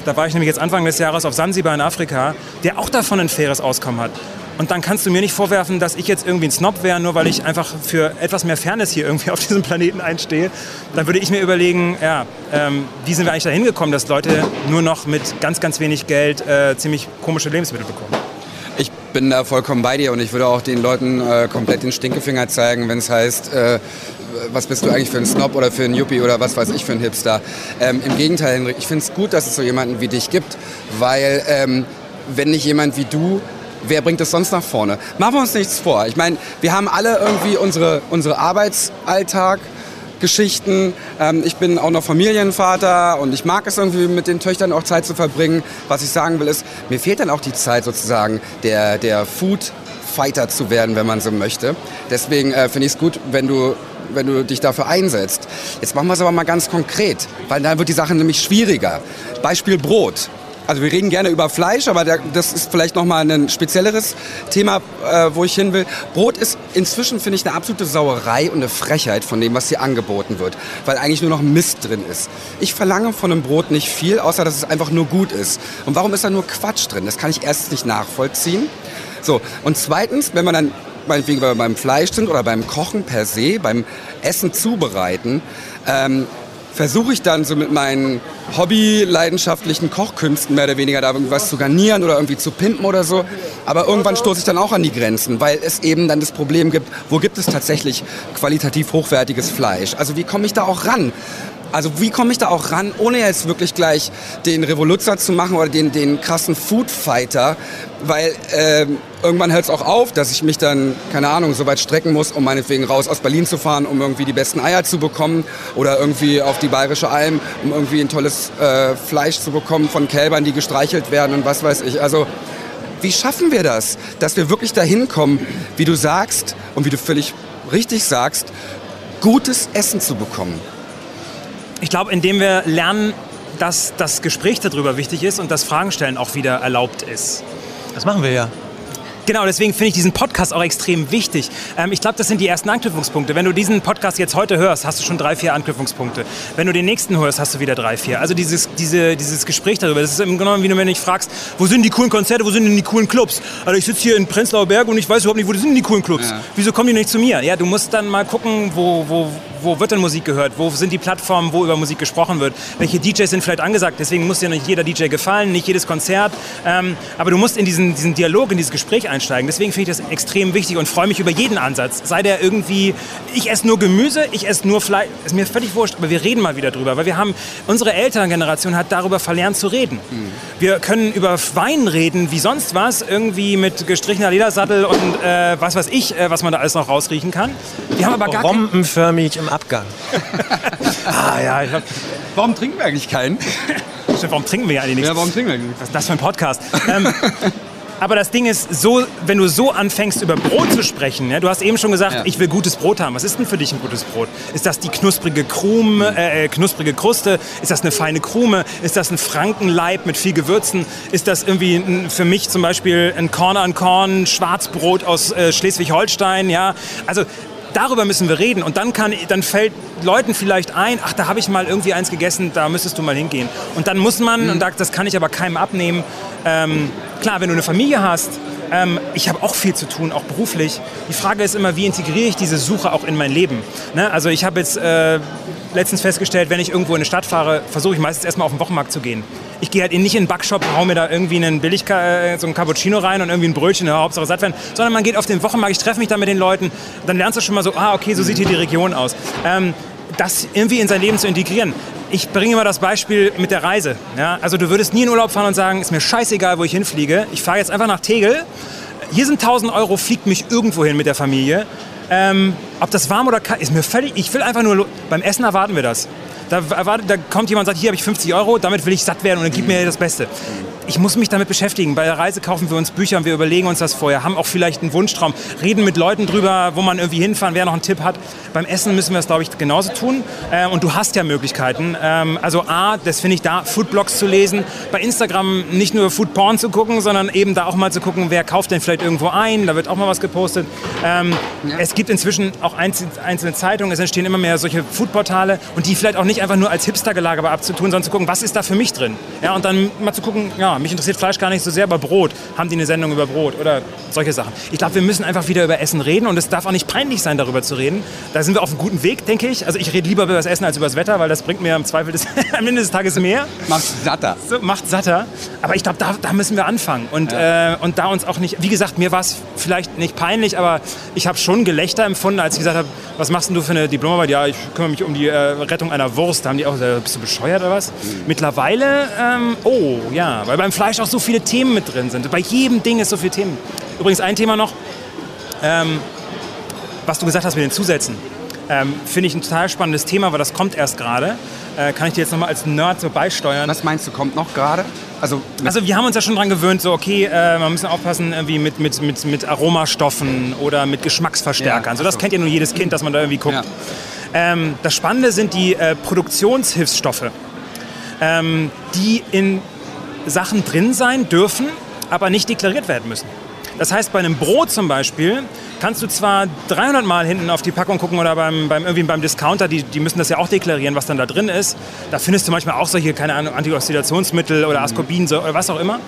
Speaker 5: da war ich nämlich jetzt Anfang des Jahres auf Sansibar in Afrika, der auch davon ein faires Auskommen hat. Und dann kannst du mir nicht vorwerfen, dass ich jetzt irgendwie ein Snob wäre, nur weil ich einfach für etwas mehr Fairness hier irgendwie auf diesem Planeten einstehe. Dann würde ich mir überlegen, ja, ähm, wie sind wir eigentlich dahin gekommen, dass Leute nur noch mit ganz, ganz wenig Geld äh, ziemlich komische Lebensmittel bekommen.
Speaker 3: Ich bin da vollkommen bei dir und ich würde auch den Leuten äh, komplett den Stinkefinger zeigen, wenn es heißt, äh, was bist du eigentlich für ein Snob oder für ein Yuppie oder was weiß ich für ein Hipster. Ähm, Im Gegenteil, Henrik, ich finde es gut, dass es so jemanden wie dich gibt, weil ähm, wenn nicht jemand wie du wer bringt es sonst nach vorne? Machen wir uns nichts vor. Ich meine, wir haben alle irgendwie unsere, unsere Arbeitsalltag. Geschichten. Ähm, ich bin auch noch Familienvater und ich mag es irgendwie mit den Töchtern auch Zeit zu verbringen. Was ich sagen will ist, mir fehlt dann auch die Zeit sozusagen der, der Food Fighter zu werden, wenn man so möchte. Deswegen äh, finde ich es gut, wenn du wenn du dich dafür einsetzt. Jetzt machen wir es aber mal ganz konkret, weil dann wird die Sache nämlich schwieriger. Beispiel Brot. Also wir reden gerne über Fleisch, aber das ist vielleicht nochmal ein spezielleres Thema, äh, wo ich hin will. Brot ist inzwischen, finde ich, eine absolute Sauerei und eine Frechheit von dem, was hier angeboten wird, weil eigentlich nur noch Mist drin ist. Ich verlange von einem Brot nicht viel, außer dass es einfach nur gut ist. Und warum ist da nur Quatsch drin? Das kann ich erstens nicht nachvollziehen. So, und zweitens, wenn man dann meinetwegen beim Fleisch sind oder beim Kochen per se, beim Essen zubereiten, ähm, versuche ich dann so mit meinen hobby-leidenschaftlichen Kochkünsten mehr oder weniger da irgendwas zu garnieren oder irgendwie zu pimpen oder so. Aber irgendwann stoße ich dann auch an die Grenzen, weil es eben dann das Problem gibt, wo gibt es tatsächlich qualitativ hochwertiges Fleisch? Also wie komme ich da auch ran? Also wie komme ich da auch ran, ohne jetzt wirklich gleich den Revoluzer zu machen oder den, den krassen Foodfighter, weil ähm, irgendwann hört es auch auf, dass ich mich dann, keine Ahnung, so weit strecken muss, um meinetwegen raus aus Berlin zu fahren, um irgendwie die besten Eier zu bekommen oder irgendwie auf die Bayerische Alm, um irgendwie ein tolles äh, Fleisch zu bekommen von Kälbern, die gestreichelt werden und was weiß ich. Also wie schaffen wir das, dass wir wirklich dahin kommen, wie du sagst und wie du völlig richtig sagst, gutes Essen zu bekommen?
Speaker 5: Ich glaube, indem wir lernen, dass das Gespräch darüber wichtig ist und das Fragen stellen auch wieder erlaubt ist.
Speaker 4: Das machen wir ja.
Speaker 5: Genau, deswegen finde ich diesen Podcast auch extrem wichtig. Ähm, ich glaube, das sind die ersten Anknüpfungspunkte. Wenn du diesen Podcast jetzt heute hörst, hast du schon drei, vier Anknüpfungspunkte. Wenn du den nächsten hörst, hast du wieder drei, vier. Also dieses, diese, dieses Gespräch darüber, das ist im Grunde genommen, wie du, wenn du dich fragst, wo sind die coolen Konzerte, wo sind denn die coolen Clubs? Also ich sitze hier in Prenzlauer Berg und ich weiß überhaupt nicht, wo sind die coolen Clubs?
Speaker 3: Ja.
Speaker 5: Wieso kommen die nicht zu mir? Ja, du musst dann mal gucken, wo, wo, wo wird denn Musik gehört? Wo sind die Plattformen, wo über Musik gesprochen wird? Welche DJs sind vielleicht angesagt? Deswegen muss dir nicht jeder DJ gefallen, nicht jedes Konzert. Ähm, aber du musst in diesen, diesen Dialog, in dieses Gespräch einsteigen. Deswegen finde ich das extrem wichtig und freue mich über jeden Ansatz. Sei der irgendwie, ich esse nur Gemüse, ich esse nur Fleisch, ist mir völlig wurscht, aber wir reden mal wieder drüber. Weil wir haben, unsere Elterngeneration hat darüber verlernt zu reden. Wir können über Wein reden wie sonst was, irgendwie mit gestrichener Ledersattel und äh, was weiß ich, äh, was man da alles noch rausriechen kann. Wir haben aber gar
Speaker 4: Rompenförmig im Abgang. [LAUGHS]
Speaker 5: Ah, ja, ich hab,
Speaker 3: Warum trinken wir eigentlich keinen? [LAUGHS]
Speaker 5: Warum trinken wir ja eigentlich nichts?
Speaker 3: Ja, warum trinken wir eigentlich
Speaker 5: Was ist das für ein Podcast? ähm, [LAUGHS] aber das Ding ist, so, wenn du so anfängst, über Brot zu sprechen, ja, du hast eben schon gesagt,
Speaker 3: Ja.
Speaker 5: ich will gutes Brot haben. Was ist denn für dich ein gutes Brot? Ist das die knusprige Krume, äh, äh, knusprige Kruste? Ist das eine feine Krume? Ist das ein Frankenleib mit viel Gewürzen? Ist das irgendwie ein, für mich zum Beispiel ein Korn an Korn Schwarzbrot aus äh, Schleswig-Holstein? Ja, also Darüber müssen wir reden und dann, kann, dann fällt Leuten vielleicht ein, ach, da habe ich mal irgendwie eins gegessen, da müsstest du mal hingehen. Und dann muss man, und da- das kann ich aber keinem abnehmen, ähm, klar, wenn du eine Familie hast, ähm, ich habe auch viel zu tun, auch beruflich. Die Frage ist immer, wie integriere ich diese Suche auch in mein Leben? Ne? Also ich habe jetzt äh, letztens festgestellt, wenn ich irgendwo in eine Stadt fahre, versuche ich meistens erstmal auf den Wochenmarkt zu gehen. Ich gehe halt nicht in den Backshop, hau mir da irgendwie einen billig äh, so ein Cappuccino rein und irgendwie ein Brötchen, Hauptsache satt werden, sondern man geht auf den Wochenmarkt, ich treffe mich da mit den Leuten, dann lernst du schon mal so, ah, okay, so sieht hier die Region aus. Ähm, das irgendwie in sein Leben zu integrieren. Ich bringe immer das Beispiel mit der Reise. Ja? Also du würdest nie in Urlaub fahren und sagen, ist mir scheißegal, wo ich hinfliege. Ich fahre jetzt einfach nach Tegel. Hier sind 1000 Euro, fliegt mich irgendwo hin mit der Familie. Ähm, ob das warm oder kalt, ist mir völlig. Ich will einfach nur. Beim Essen erwarten wir das. Da, erwartet, da kommt jemand und sagt, hier habe ich 50 Euro, damit will ich satt werden und dann gib mir das Beste. Ich muss mich damit beschäftigen. Bei der Reise kaufen wir uns Bücher und wir überlegen uns das vorher, haben auch vielleicht einen Wunschtraum, reden mit Leuten drüber, wo man irgendwie hinfahren, wer noch einen Tipp hat. Beim Essen müssen wir das, glaube ich, genauso tun. Äh, und du hast ja Möglichkeiten. Ähm, also A, das finde ich da, Foodblogs zu lesen. Bei Instagram nicht nur Foodporn zu gucken, sondern eben da auch mal zu gucken, wer kauft denn vielleicht irgendwo ein. Da wird auch mal was gepostet. Ähm, Es gibt inzwischen auch einzel- einzelne Zeitungen, es entstehen immer mehr solche Foodportale und die vielleicht auch nicht einfach nur als Hipstergelager abzutun, sondern zu gucken, was ist da für mich drin. Ja, und dann mal zu gucken, ja, mich interessiert Fleisch gar nicht so sehr, aber Brot. Haben die eine Sendung über Brot oder solche Sachen. Ich glaube, wir müssen einfach wieder über Essen reden und es darf auch nicht peinlich sein, darüber zu reden. Da sind wir auf einem guten Weg, denke ich. Also ich rede lieber über das Essen als über das Wetter, weil das bringt mir im Zweifel des, [LAUGHS] am Ende des Tages mehr.
Speaker 3: Macht satter.
Speaker 5: So, macht satter. Aber ich glaube, da, da müssen wir anfangen. Und, äh, und da uns auch nicht, wie gesagt, mir war es vielleicht nicht peinlich, aber ich habe schon Gelächter empfunden, als ich gesagt habe, was machst denn du für eine Diplomarbeit? Ja, ich kümmere mich um die äh, Rettung einer Wurst. Da haben die auch gesagt, bist du bescheuert oder was? Mittlerweile, ähm, oh ja, weil beim Fleisch auch so viele Themen mit drin sind. Bei jedem Ding ist so viel Themen. Übrigens ein Thema noch, ähm, was du gesagt hast mit den Zusätzen. Ähm, Finde ich ein total spannendes Thema, weil das kommt erst gerade. Äh, kann ich dir jetzt nochmal als Nerd so beisteuern.
Speaker 3: Was meinst du, kommt noch gerade? Also,
Speaker 5: Also wir haben uns ja schon dran gewöhnt, so okay, äh, man muss aufpassen irgendwie mit, mit, mit, mit Aromastoffen oder mit Geschmacksverstärkern.
Speaker 3: Ja,
Speaker 5: so, das
Speaker 3: so.
Speaker 5: kennt ja nur jedes Kind, dass man da irgendwie guckt.
Speaker 3: Ja.
Speaker 5: Ähm, das Spannende sind die äh, Produktionshilfsstoffe, ähm, die in Sachen drin sein dürfen, aber nicht deklariert werden müssen. Das heißt, bei einem Brot zum Beispiel kannst du zwar 300 Mal hinten auf die Packung gucken oder beim, beim, irgendwie beim Discounter, die, die müssen das ja auch deklarieren, was dann da drin ist. Da findest du manchmal auch solche, keine Ahnung, Antioxidationsmittel oder Ascorbinsäure oder was auch immer.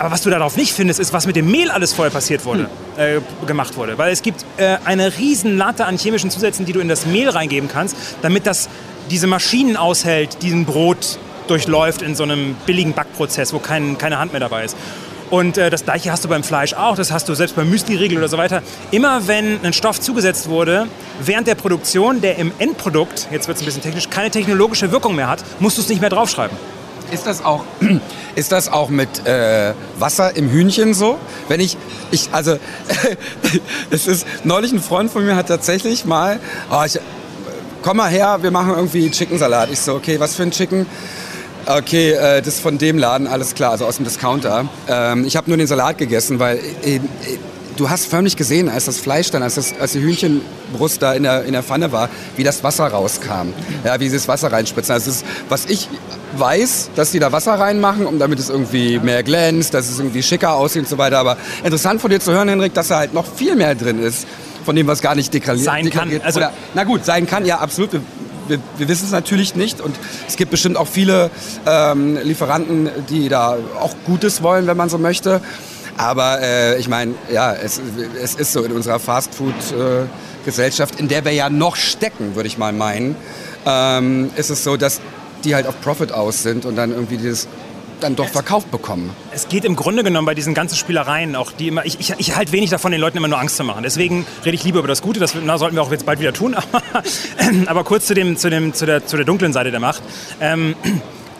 Speaker 5: Aber was du darauf nicht findest, ist, was mit dem Mehl alles vorher passiert wurde, äh, gemacht wurde. Weil es gibt äh, eine riesen Latte an chemischen Zusätzen, die du in das Mehl reingeben kannst, damit das diese Maschinen aushält, diesen Brot durchläuft in so einem billigen Backprozess, wo kein, keine Hand mehr dabei ist. Und äh, das gleiche hast du beim Fleisch auch, das hast du selbst beim Müsli-Riegel oder so weiter. Immer wenn ein Stoff zugesetzt wurde, während der Produktion, der im Endprodukt, jetzt wird es ein bisschen technisch, keine technologische Wirkung mehr hat, musst du es nicht mehr draufschreiben.
Speaker 3: Ist das auch, [CLEARS THROAT] ist das auch mit äh, Wasser im Hühnchen so? Wenn ich, ich also, [LAUGHS] es ist, neulich ein Freund von mir hat tatsächlich mal, oh, ich, komm mal her, wir machen irgendwie Chickensalat. Ich so, okay, was für ein Chicken? Okay, äh, das ist von dem Laden, alles klar, also aus dem Discounter. Ähm, ich habe nur den Salat gegessen, weil äh, äh, du hast förmlich gesehen, als das Fleisch dann, als, das, als die Hühnchenbrust da in der, in der Pfanne war, wie das Wasser rauskam. Ja, wie sie das Wasser reinspritzen. Also das ist, was ich weiß, dass die da Wasser reinmachen, um damit es irgendwie mehr glänzt, dass es irgendwie schicker aussieht und so weiter. Aber interessant von dir zu hören, Henrik, dass da halt noch viel mehr drin ist von dem, was gar nicht deklariert
Speaker 5: sein kann.
Speaker 3: Also, oder, na gut, sein kann, ja, absolut. Wir, wir, wir wissen es natürlich nicht und es gibt bestimmt auch viele ähm, Lieferanten, die da auch Gutes wollen, wenn man so möchte. Aber äh, ich meine, ja, es, es ist so in unserer Fastfood-Gesellschaft, in der wir ja noch stecken, würde ich mal meinen, ähm, ist es so, dass die halt auf Profit aus sind und dann irgendwie dieses dann doch verkauft bekommen.
Speaker 5: Es geht im Grunde genommen bei diesen ganzen Spielereien auch, die immer, ich, ich, ich halte wenig davon, den Leuten immer nur Angst zu machen. Deswegen rede ich lieber über das Gute, das na, sollten wir auch jetzt bald wieder tun. [LAUGHS] Aber kurz zu, dem, zu, dem, zu, der, zu der dunklen Seite der Macht. Ähm,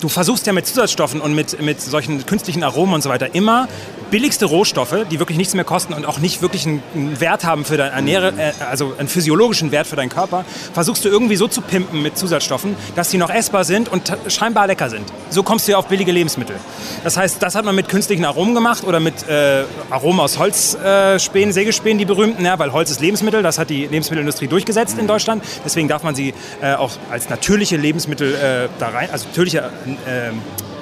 Speaker 5: du versuchst ja mit Zusatzstoffen und mit, mit solchen künstlichen Aromen und so weiter immer billigste Rohstoffe, die wirklich nichts mehr kosten und auch nicht wirklich einen, Wert haben für dein Ernähre, äh, also einen physiologischen Wert für deinen Körper, versuchst du irgendwie so zu pimpen mit Zusatzstoffen, dass sie noch essbar sind und scheinbar lecker sind. So kommst du ja auf billige Lebensmittel. Das heißt, das hat man mit künstlichen Aromen gemacht oder mit äh, Aromen aus Holzspänen, äh, Sägespänen, die berühmten, ja, weil Holz ist Lebensmittel, das hat die Lebensmittelindustrie durchgesetzt in Deutschland. Deswegen darf man sie äh, auch als natürliche Lebensmittel äh, da rein, also natürliche ähm,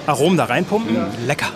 Speaker 5: Aromen da reinpumpen.
Speaker 4: Lecker.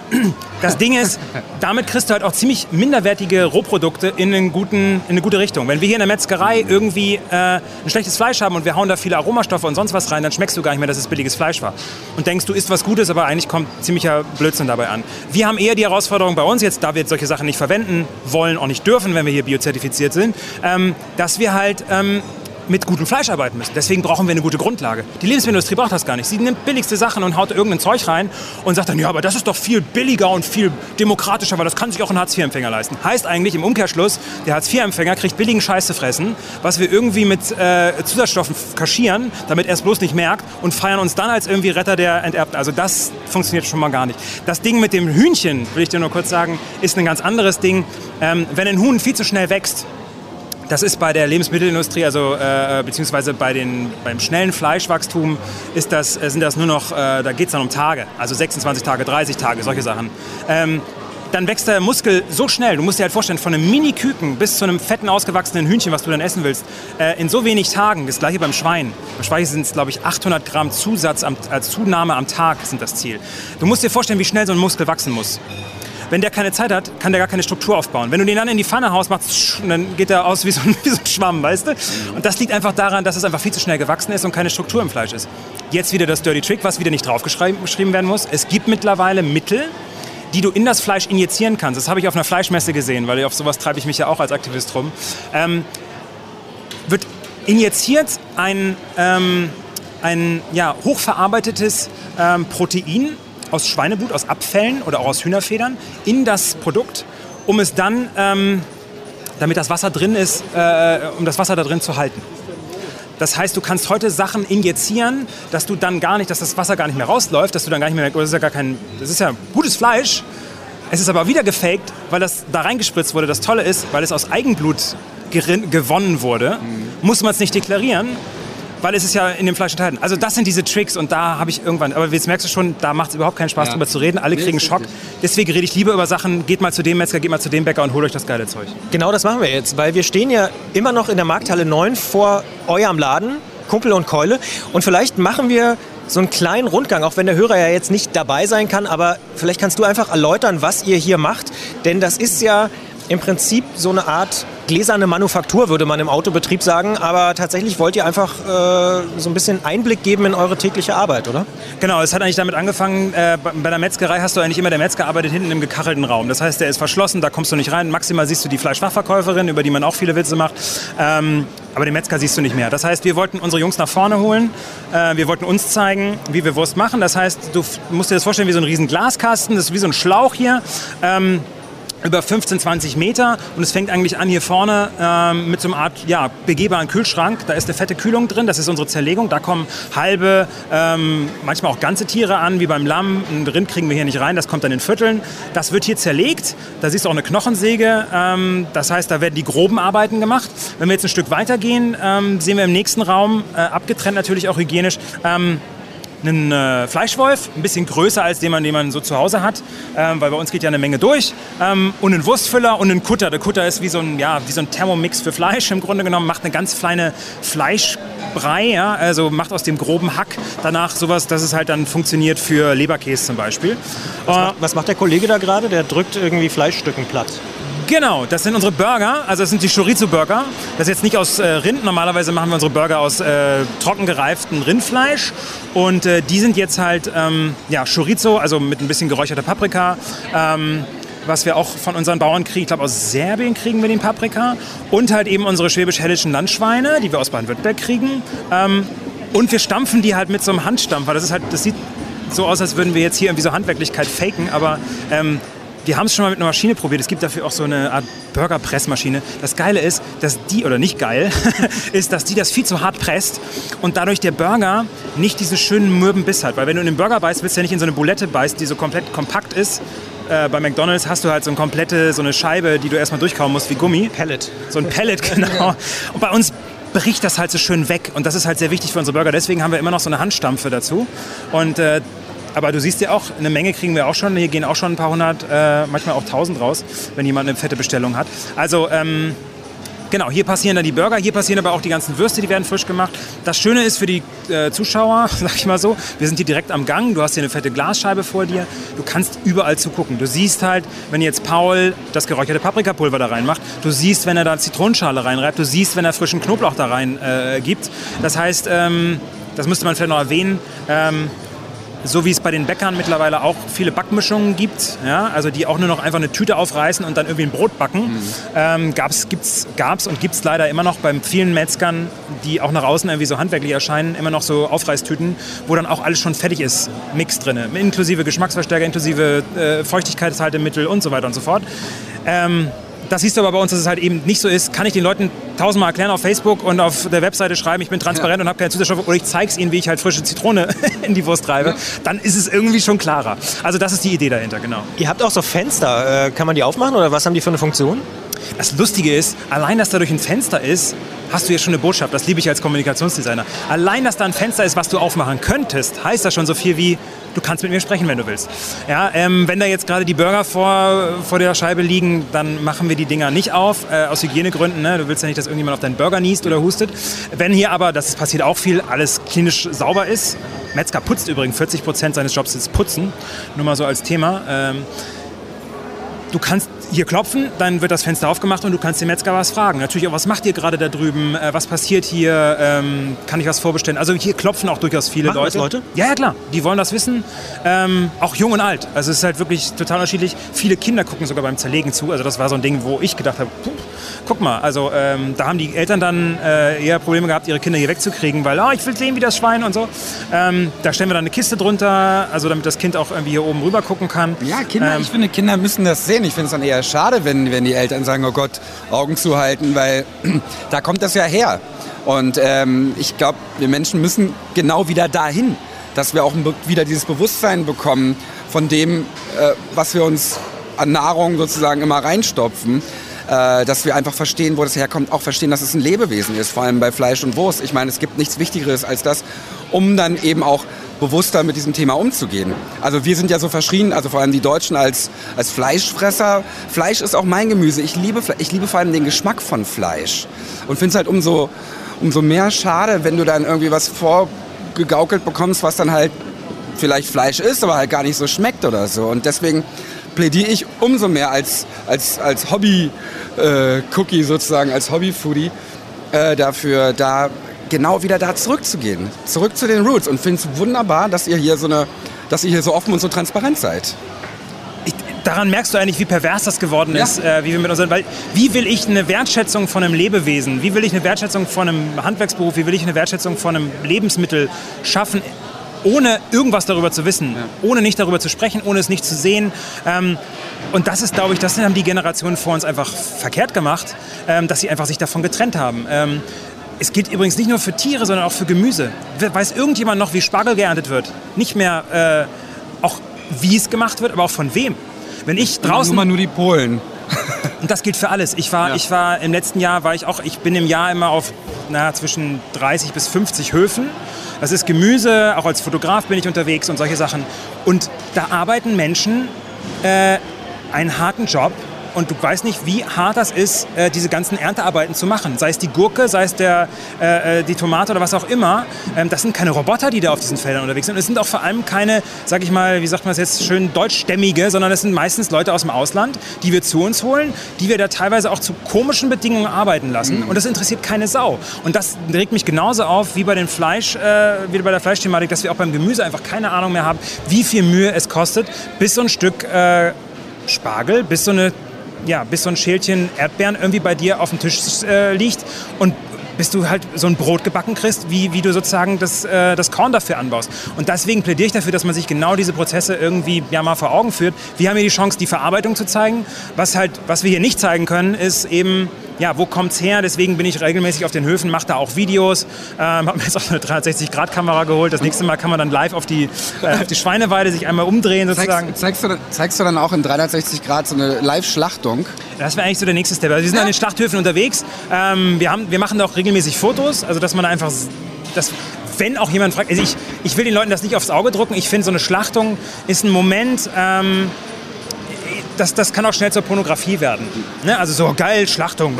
Speaker 5: Das Ding ist, damit kriegst du halt auch ziemlich minderwertige Rohprodukte in, einen guten, in eine gute Richtung. Wenn wir hier in der Metzgerei irgendwie äh, ein schlechtes Fleisch haben und wir hauen da viele Aromastoffe und sonst was rein, dann schmeckst du gar nicht mehr, dass es billiges Fleisch war. Und denkst, du isst was Gutes, aber eigentlich kommt ziemlicher Blödsinn dabei an. Wir haben eher die Herausforderung bei uns jetzt, da wir jetzt solche Sachen nicht verwenden wollen, auch nicht dürfen, wenn wir hier biozertifiziert sind, ähm, dass wir halt ähm, mit gutem Fleisch arbeiten müssen. Deswegen brauchen wir eine gute Grundlage. Die Lebensmittelindustrie braucht das gar nicht. Sie nimmt billigste Sachen und haut irgendein Zeug rein und sagt dann, ja, aber das ist doch viel billiger und viel demokratischer, weil das kann sich auch ein Hartz-IV-Empfänger leisten. Heißt eigentlich im Umkehrschluss, der Hartz-IV-Empfänger kriegt billigen Scheiß zu fressen, was wir irgendwie mit äh, Zusatzstoffen kaschieren, damit er es bloß nicht merkt und feiern uns dann als irgendwie Retter der Enterbten. Also das funktioniert schon mal gar nicht. Das Ding mit dem Hühnchen, will ich dir nur kurz sagen, ist ein ganz anderes Ding. Ähm, wenn ein Huhn viel zu schnell wächst, das ist bei der Lebensmittelindustrie, also äh, beziehungsweise bei den, beim schnellen Fleischwachstum, ist das, äh, sind das nur noch, äh, da geht es dann um Tage, also 26 Tage, 30 Tage, solche Sachen. Ähm, dann wächst der Muskel so schnell. Du musst dir halt vorstellen, von einem Mini-Küken bis zu einem fetten, ausgewachsenen Hühnchen, was du dann essen willst, äh, in so wenig Tagen. Das gleiche beim Schwein. Beim Schwein sind es, glaube ich, 800 Gramm Zusatz am, als Zunahme am Tag sind das Ziel. Du musst dir vorstellen, wie schnell so ein Muskel wachsen muss. Wenn der keine Zeit hat, kann der gar keine Struktur aufbauen. Wenn du den dann in die Pfanne haust, macht's, dann geht er aus wie so, ein, [LAUGHS] wie so ein Schwamm, weißt du? Und das liegt einfach daran, dass es einfach viel zu schnell gewachsen ist und keine Struktur im Fleisch ist. Jetzt wieder das Dirty Trick, was wieder nicht draufgeschrieben werden muss. Es gibt mittlerweile Mittel, die du in das Fleisch injizieren kannst. Das habe ich auf einer Fleischmesse gesehen, weil auf sowas treibe ich mich ja auch als Aktivist rum. Ähm, wird injiziert ein, ähm, ein ja, hochverarbeitetes ähm, Protein aus Schweineblut, aus Abfällen oder auch aus Hühnerfedern in das Produkt, um es dann, ähm, damit das Wasser drin ist, äh, um das Wasser da drin zu halten. Das heißt, du kannst heute Sachen injizieren, dass du dann gar nicht, dass das Wasser gar nicht mehr rausläuft, dass du dann gar nicht mehr, das ist ja gar kein, das ist ja gutes Fleisch. Es ist aber wieder gefaked, weil das da reingespritzt wurde. Das Tolle ist, weil es aus Eigenblut gewonnen wurde, mhm. muss man es nicht deklarieren, weil es ist ja in dem Fleisch enthalten. Also das sind diese Tricks und da habe ich irgendwann, aber jetzt merkst du schon, da macht es überhaupt keinen Spaß ja. drüber zu reden. Alle kriegen Schock. Deswegen rede ich lieber über Sachen, geht mal zu dem Metzger, geht mal zu dem Bäcker und holt euch das geile Zeug.
Speaker 4: Genau das machen wir jetzt, weil wir stehen ja immer noch in der Markthalle 9 vor eurem Laden, Kumpel und Keule. Und vielleicht machen wir so einen kleinen Rundgang, auch wenn der Hörer ja jetzt nicht dabei sein kann, aber vielleicht kannst du einfach erläutern, was ihr hier macht. Denn das ist ja im Prinzip so eine Art gläserne Manufaktur, würde man im Autobetrieb sagen. Aber tatsächlich wollt ihr einfach äh, so ein bisschen Einblick geben in eure tägliche Arbeit, oder?
Speaker 5: Genau, es hat eigentlich damit angefangen, äh, bei der Metzgerei hast du eigentlich immer, der Metzger arbeitet hinten im gekachelten Raum. Das heißt, der ist verschlossen, da kommst du nicht rein. Maximal siehst du die Fleischfachverkäuferin, über die man auch viele Witze macht. Ähm, aber den Metzger siehst du nicht mehr. Das heißt, wir wollten unsere Jungs nach vorne holen. Äh, wir wollten uns zeigen, wie wir Wurst machen. Das heißt, du musst dir das vorstellen wie so ein riesen Glaskasten. Das ist wie so ein Schlauch hier. Ähm, über 15, 20 Meter und es fängt eigentlich an hier vorne ähm, mit so einer Art ja, begehbaren Kühlschrank. Da ist eine fette Kühlung drin, das ist unsere Zerlegung. Da kommen halbe, ähm, manchmal auch ganze Tiere an, wie beim Lamm. Ein Rind kriegen wir hier nicht rein, das kommt dann in Vierteln. Das wird hier zerlegt, da siehst du auch eine Knochensäge. Ähm, das heißt, da werden die groben Arbeiten gemacht. Wenn wir jetzt ein Stück weiter gehen, ähm, sehen wir im nächsten Raum, äh, abgetrennt natürlich auch hygienisch, ähm, einen äh, Fleischwolf, ein bisschen größer als den man, den man so zu Hause hat, ähm, weil bei uns geht ja eine Menge durch. Ähm, und einen Wurstfüller und einen Kutter. Der Kutter ist wie so ein, ja, wie so ein Thermomix für Fleisch im Grunde genommen, macht eine ganz kleine Fleischbrei, ja, also macht aus dem groben Hack danach sowas, dass es halt dann funktioniert für Leberkäse zum Beispiel.
Speaker 4: Was, äh, macht, was macht der Kollege da gerade? Der drückt irgendwie Fleischstücken platt.
Speaker 5: Genau, das sind unsere Burger. Also das sind die Chorizo-Burger. Das ist jetzt nicht aus äh, Rind. Normalerweise machen wir unsere Burger aus äh, trocken Rindfleisch. Und äh, die sind jetzt halt ähm, ja, Chorizo, also mit ein bisschen geräucherter Paprika. Ähm, was wir auch von unseren Bauern kriegen. Ich glaube, aus Serbien kriegen wir den Paprika. Und halt eben unsere schwäbisch-hellischen Landschweine, die wir aus Baden-Württemberg kriegen. Ähm, und wir stampfen die halt mit so einem Handstampfer. Das, ist halt, das sieht so aus, als würden wir jetzt hier irgendwie so Handwerklichkeit faken. Aber ähm, wir haben es schon mal mit einer Maschine probiert. Es gibt dafür auch so eine Art Burgerpressmaschine. Das Geile ist, dass die, oder nicht geil, [LAUGHS] ist, dass die das viel zu hart presst und dadurch der Burger nicht diesen schönen mürben Biss hat. Weil wenn du in den Burger beißt, willst du ja nicht in so eine Bulette beißt, die so komplett kompakt ist. Äh, bei McDonalds hast du halt so eine komplette, so eine Scheibe, die du erstmal durchkauen musst wie Gummi.
Speaker 4: Pellet.
Speaker 5: So ein Pellet, [LAUGHS] genau. Und bei uns bricht das halt so schön weg. Und das ist halt sehr wichtig für unsere Burger. Deswegen haben wir immer noch so eine Handstampfe dazu. Und äh, aber du siehst ja auch, eine Menge kriegen wir auch schon. Hier gehen auch schon ein paar hundert, äh, manchmal auch tausend raus, wenn jemand eine fette Bestellung hat. Also, ähm, Genau, hier passieren dann die Burger, hier passieren aber auch die ganzen Würste, die werden frisch gemacht. Das Schöne ist für die äh, Zuschauer, [LAUGHS] sag ich mal so, wir sind hier direkt am Gang, du hast hier eine fette Glasscheibe vor dir, du kannst überall zugucken. Du siehst halt, wenn jetzt Paul das geräucherte Paprikapulver da reinmacht, du siehst, wenn er da Zitronenschale reinreibt, du siehst, wenn er frischen Knoblauch da rein äh, gibt. Das heißt, ähm, das müsste man vielleicht noch erwähnen, ähm, so wie es bei den Bäckern mittlerweile auch viele Backmischungen gibt, ja, also die auch nur noch einfach eine Tüte aufreißen und dann irgendwie ein Brot backen, mhm. ähm, gab es und gibt es leider immer noch bei vielen Metzgern, die auch nach außen irgendwie so handwerklich erscheinen, immer noch so Aufreißtüten, wo dann auch alles schon fertig ist, Mix drin, inklusive Geschmacksverstärker, inklusive äh, Feuchtigkeitshaltemittel und so weiter und so fort. Ähm, das siehst du aber bei uns, dass es halt eben nicht so ist. Kann ich den Leuten tausendmal erklären auf Facebook und auf der Webseite schreiben, ich bin transparent ja. und habe keine Zusatzstoffe oder ich zeige es ihnen, wie ich halt frische Zitrone [LAUGHS] in die Wurst treibe, ja. dann ist es irgendwie schon klarer. Also das ist die Idee dahinter, genau.
Speaker 4: Ihr habt auch so Fenster. Äh, kann man die aufmachen oder was haben die für eine Funktion?
Speaker 5: Das Lustige ist, allein, dass da durch ein Fenster ist, hast du ja schon eine Botschaft. Das liebe ich als Kommunikationsdesigner. Allein, dass da ein Fenster ist, was du aufmachen könntest, heißt das schon so viel wie, du kannst mit mir sprechen, wenn du willst. Ja, ähm, wenn da jetzt gerade die Burger vor, vor der Scheibe liegen, dann machen wir die Dinger nicht auf, äh, aus Hygienegründen. Ne? Du willst ja nicht, dass irgendjemand auf deinen Burger niest oder hustet. Wenn hier aber, das passiert auch viel, alles klinisch sauber ist, Metzger putzt übrigens, 40 Prozent seines Jobs ist Putzen, nur mal so als Thema. Ähm, du kannst hier klopfen, dann wird das Fenster aufgemacht und du kannst den Metzger was fragen. Natürlich auch, was macht ihr gerade da drüben? Äh, was passiert hier? Ähm, kann ich was vorbestellen? Also hier klopfen auch durchaus viele
Speaker 4: Machen
Speaker 5: Leute.
Speaker 4: Leute.
Speaker 5: Ja, ja, klar. Die wollen das wissen. Ähm, auch jung und alt. Also es ist halt wirklich total unterschiedlich. Viele Kinder gucken sogar beim Zerlegen zu. Also das war so ein Ding, wo ich gedacht habe, puh, guck mal, also ähm, da haben die Eltern dann äh, eher Probleme gehabt, ihre Kinder hier wegzukriegen, weil oh, ich will sehen, wie das Schwein und so. Ähm, da stellen wir dann eine Kiste drunter, also damit das Kind auch irgendwie hier oben rüber gucken kann.
Speaker 3: Ja, Kinder, ähm, ich finde, Kinder müssen das sehen. Ich finde es dann eher schade, wenn, wenn die Eltern sagen, oh Gott, Augen zuhalten, weil [CLEARS THROAT] da kommt das ja her. Und ähm, ich glaube, wir Menschen müssen genau wieder dahin, dass wir auch wieder dieses Bewusstsein bekommen von dem, äh, was wir uns an Nahrung sozusagen immer reinstopfen äh, dass wir einfach verstehen, wo das herkommt, auch verstehen, dass es ein Lebewesen ist, vor allem bei Fleisch und Wurst. Ich meine, es gibt nichts Wichtigeres als das, um dann eben auch bewusster mit diesem Thema umzugehen. Also wir sind ja so verschrien, also vor allem die Deutschen als, als Fleischfresser. Fleisch ist auch mein Gemüse. Ich liebe, ich liebe vor allem den Geschmack von Fleisch und finde es halt umso, umso mehr schade, wenn du dann irgendwie was vorgegaukelt bekommst, was dann halt vielleicht Fleisch ist, aber halt gar nicht so schmeckt oder so. Und deswegen plädiere ich umso mehr als, als, als Hobby-Cookie äh, sozusagen, als Hobby-Foodie äh, dafür, da genau wieder da zurückzugehen. Zurück zu den Roots und finde es wunderbar, dass ihr hier so eine, dass ihr hier so offen und so transparent seid.
Speaker 5: Ich, daran merkst du eigentlich, wie pervers das geworden ist, ja. äh, wie wir mit unseren, weil wie will ich eine Wertschätzung von einem Lebewesen, wie will ich eine Wertschätzung von einem Handwerksberuf, wie will ich eine Wertschätzung von einem Lebensmittel schaffen, ohne irgendwas darüber zu wissen, ja. ohne nicht darüber zu sprechen, ohne es nicht zu sehen. Ähm, und das ist, glaube ich, das haben die Generationen vor uns einfach verkehrt gemacht, ähm, dass sie einfach sich davon getrennt haben. Ähm, es gilt übrigens nicht nur für Tiere, sondern auch für Gemüse. Weiß irgendjemand noch, wie Spargel geerntet wird? Nicht mehr äh, auch wie es gemacht wird, aber auch von wem. Wenn ich draußen...
Speaker 3: Nur mal nur die Polen. [LAUGHS]
Speaker 5: Und das gilt für alles. Ich war, ja. ich war im letzten Jahr, war ich auch, ich bin im Jahr immer auf na, zwischen 30 bis 50 Höfen. Das ist Gemüse, auch als Fotograf bin ich unterwegs und solche Sachen. Und da arbeiten Menschen äh, einen harten Job und du weißt nicht, wie hart das ist, äh, diese ganzen Erntearbeiten zu machen. Sei es die Gurke, sei es der, äh, äh, die Tomate oder was auch immer. Ähm, das sind keine Roboter, die da auf diesen Feldern unterwegs sind. Und es sind auch vor allem keine, sag ich mal, wie sagt man das jetzt schön, deutschstämmige, sondern es sind meistens Leute aus dem Ausland, die wir zu uns holen, die wir da teilweise auch zu komischen Bedingungen arbeiten lassen. Mhm. Und das interessiert keine Sau. Und das regt mich genauso auf wie bei den Fleisch, äh, wie bei der Fleischthematik, dass wir auch beim Gemüse einfach keine Ahnung mehr haben, wie viel Mühe es kostet, bis so ein Stück äh, Spargel, bis so eine ja, bis so ein Schälchen Erdbeeren irgendwie bei dir auf dem Tisch äh, liegt und bis du halt so ein Brot gebacken kriegst, wie, wie du sozusagen das, äh, das Korn dafür anbaust. Und deswegen plädiere ich dafür, dass man sich genau diese Prozesse irgendwie ja mal vor Augen führt. Wir haben hier die Chance, die Verarbeitung zu zeigen. Was, halt, was wir hier nicht zeigen können, ist eben ja, wo kommt's her? Deswegen bin ich regelmäßig auf den Höfen, mache da auch Videos. Ähm, habe mir jetzt auch eine 360-Grad-Kamera geholt. Das nächste Mal kann man dann live auf die, äh, auf die Schweineweide sich einmal umdrehen sozusagen.
Speaker 3: Zeigst, zeigst, du, dann, zeigst du dann auch in 360 Grad so eine Live-Schlachtung?
Speaker 5: Das wäre eigentlich so der nächste Step. Also wir sind ja. an den Schlachthöfen unterwegs. Ähm, wir, haben, wir machen da auch regelmäßig Fotos, also dass man einfach... Das, wenn auch jemand fragt, also ich, ich will den Leuten das nicht aufs Auge drucken. Ich finde, so eine Schlachtung ist ein Moment, ähm, das, das kann auch schnell zur Pornografie werden. Ne? Also so geil, Schlachtung,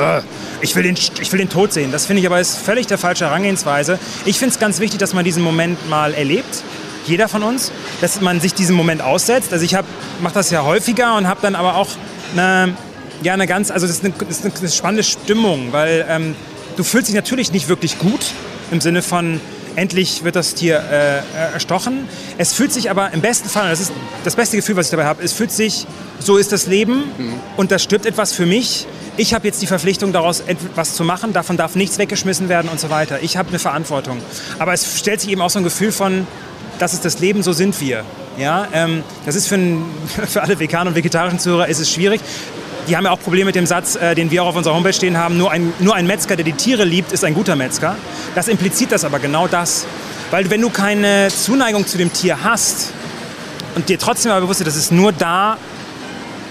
Speaker 5: ich will den, ich will den Tod sehen. Das finde ich aber ist völlig der falsche Herangehensweise. Ich finde es ganz wichtig, dass man diesen Moment mal erlebt. Jeder von uns, dass man sich diesen Moment aussetzt. Also ich mache das ja häufiger und habe dann aber auch eine, ja, eine ganz, also das ist eine, das ist eine spannende Stimmung, weil ähm, du fühlst dich natürlich nicht wirklich gut im Sinne von, endlich wird das Tier äh, erstochen. Es fühlt sich aber im besten Fall, das ist das beste Gefühl, was ich dabei habe, es fühlt sich, so ist das Leben mhm. und da stirbt etwas für mich. Ich habe jetzt die Verpflichtung, daraus etwas zu machen, davon darf nichts weggeschmissen werden und so weiter. Ich habe eine Verantwortung. Aber es stellt sich eben auch so ein Gefühl von, das ist das Leben, so sind wir. Ja, ähm, das ist für, ein, [LAUGHS] für alle veganen und vegetarischen Zuhörer ist es schwierig die haben ja auch Probleme mit dem Satz, äh, den wir auch auf unserer Homepage stehen haben, nur ein, nur ein Metzger, der die Tiere liebt, ist ein guter Metzger. Das impliziert das aber genau das. Weil wenn du keine Zuneigung zu dem Tier hast und dir trotzdem aber bewusst bist, das ist nur da,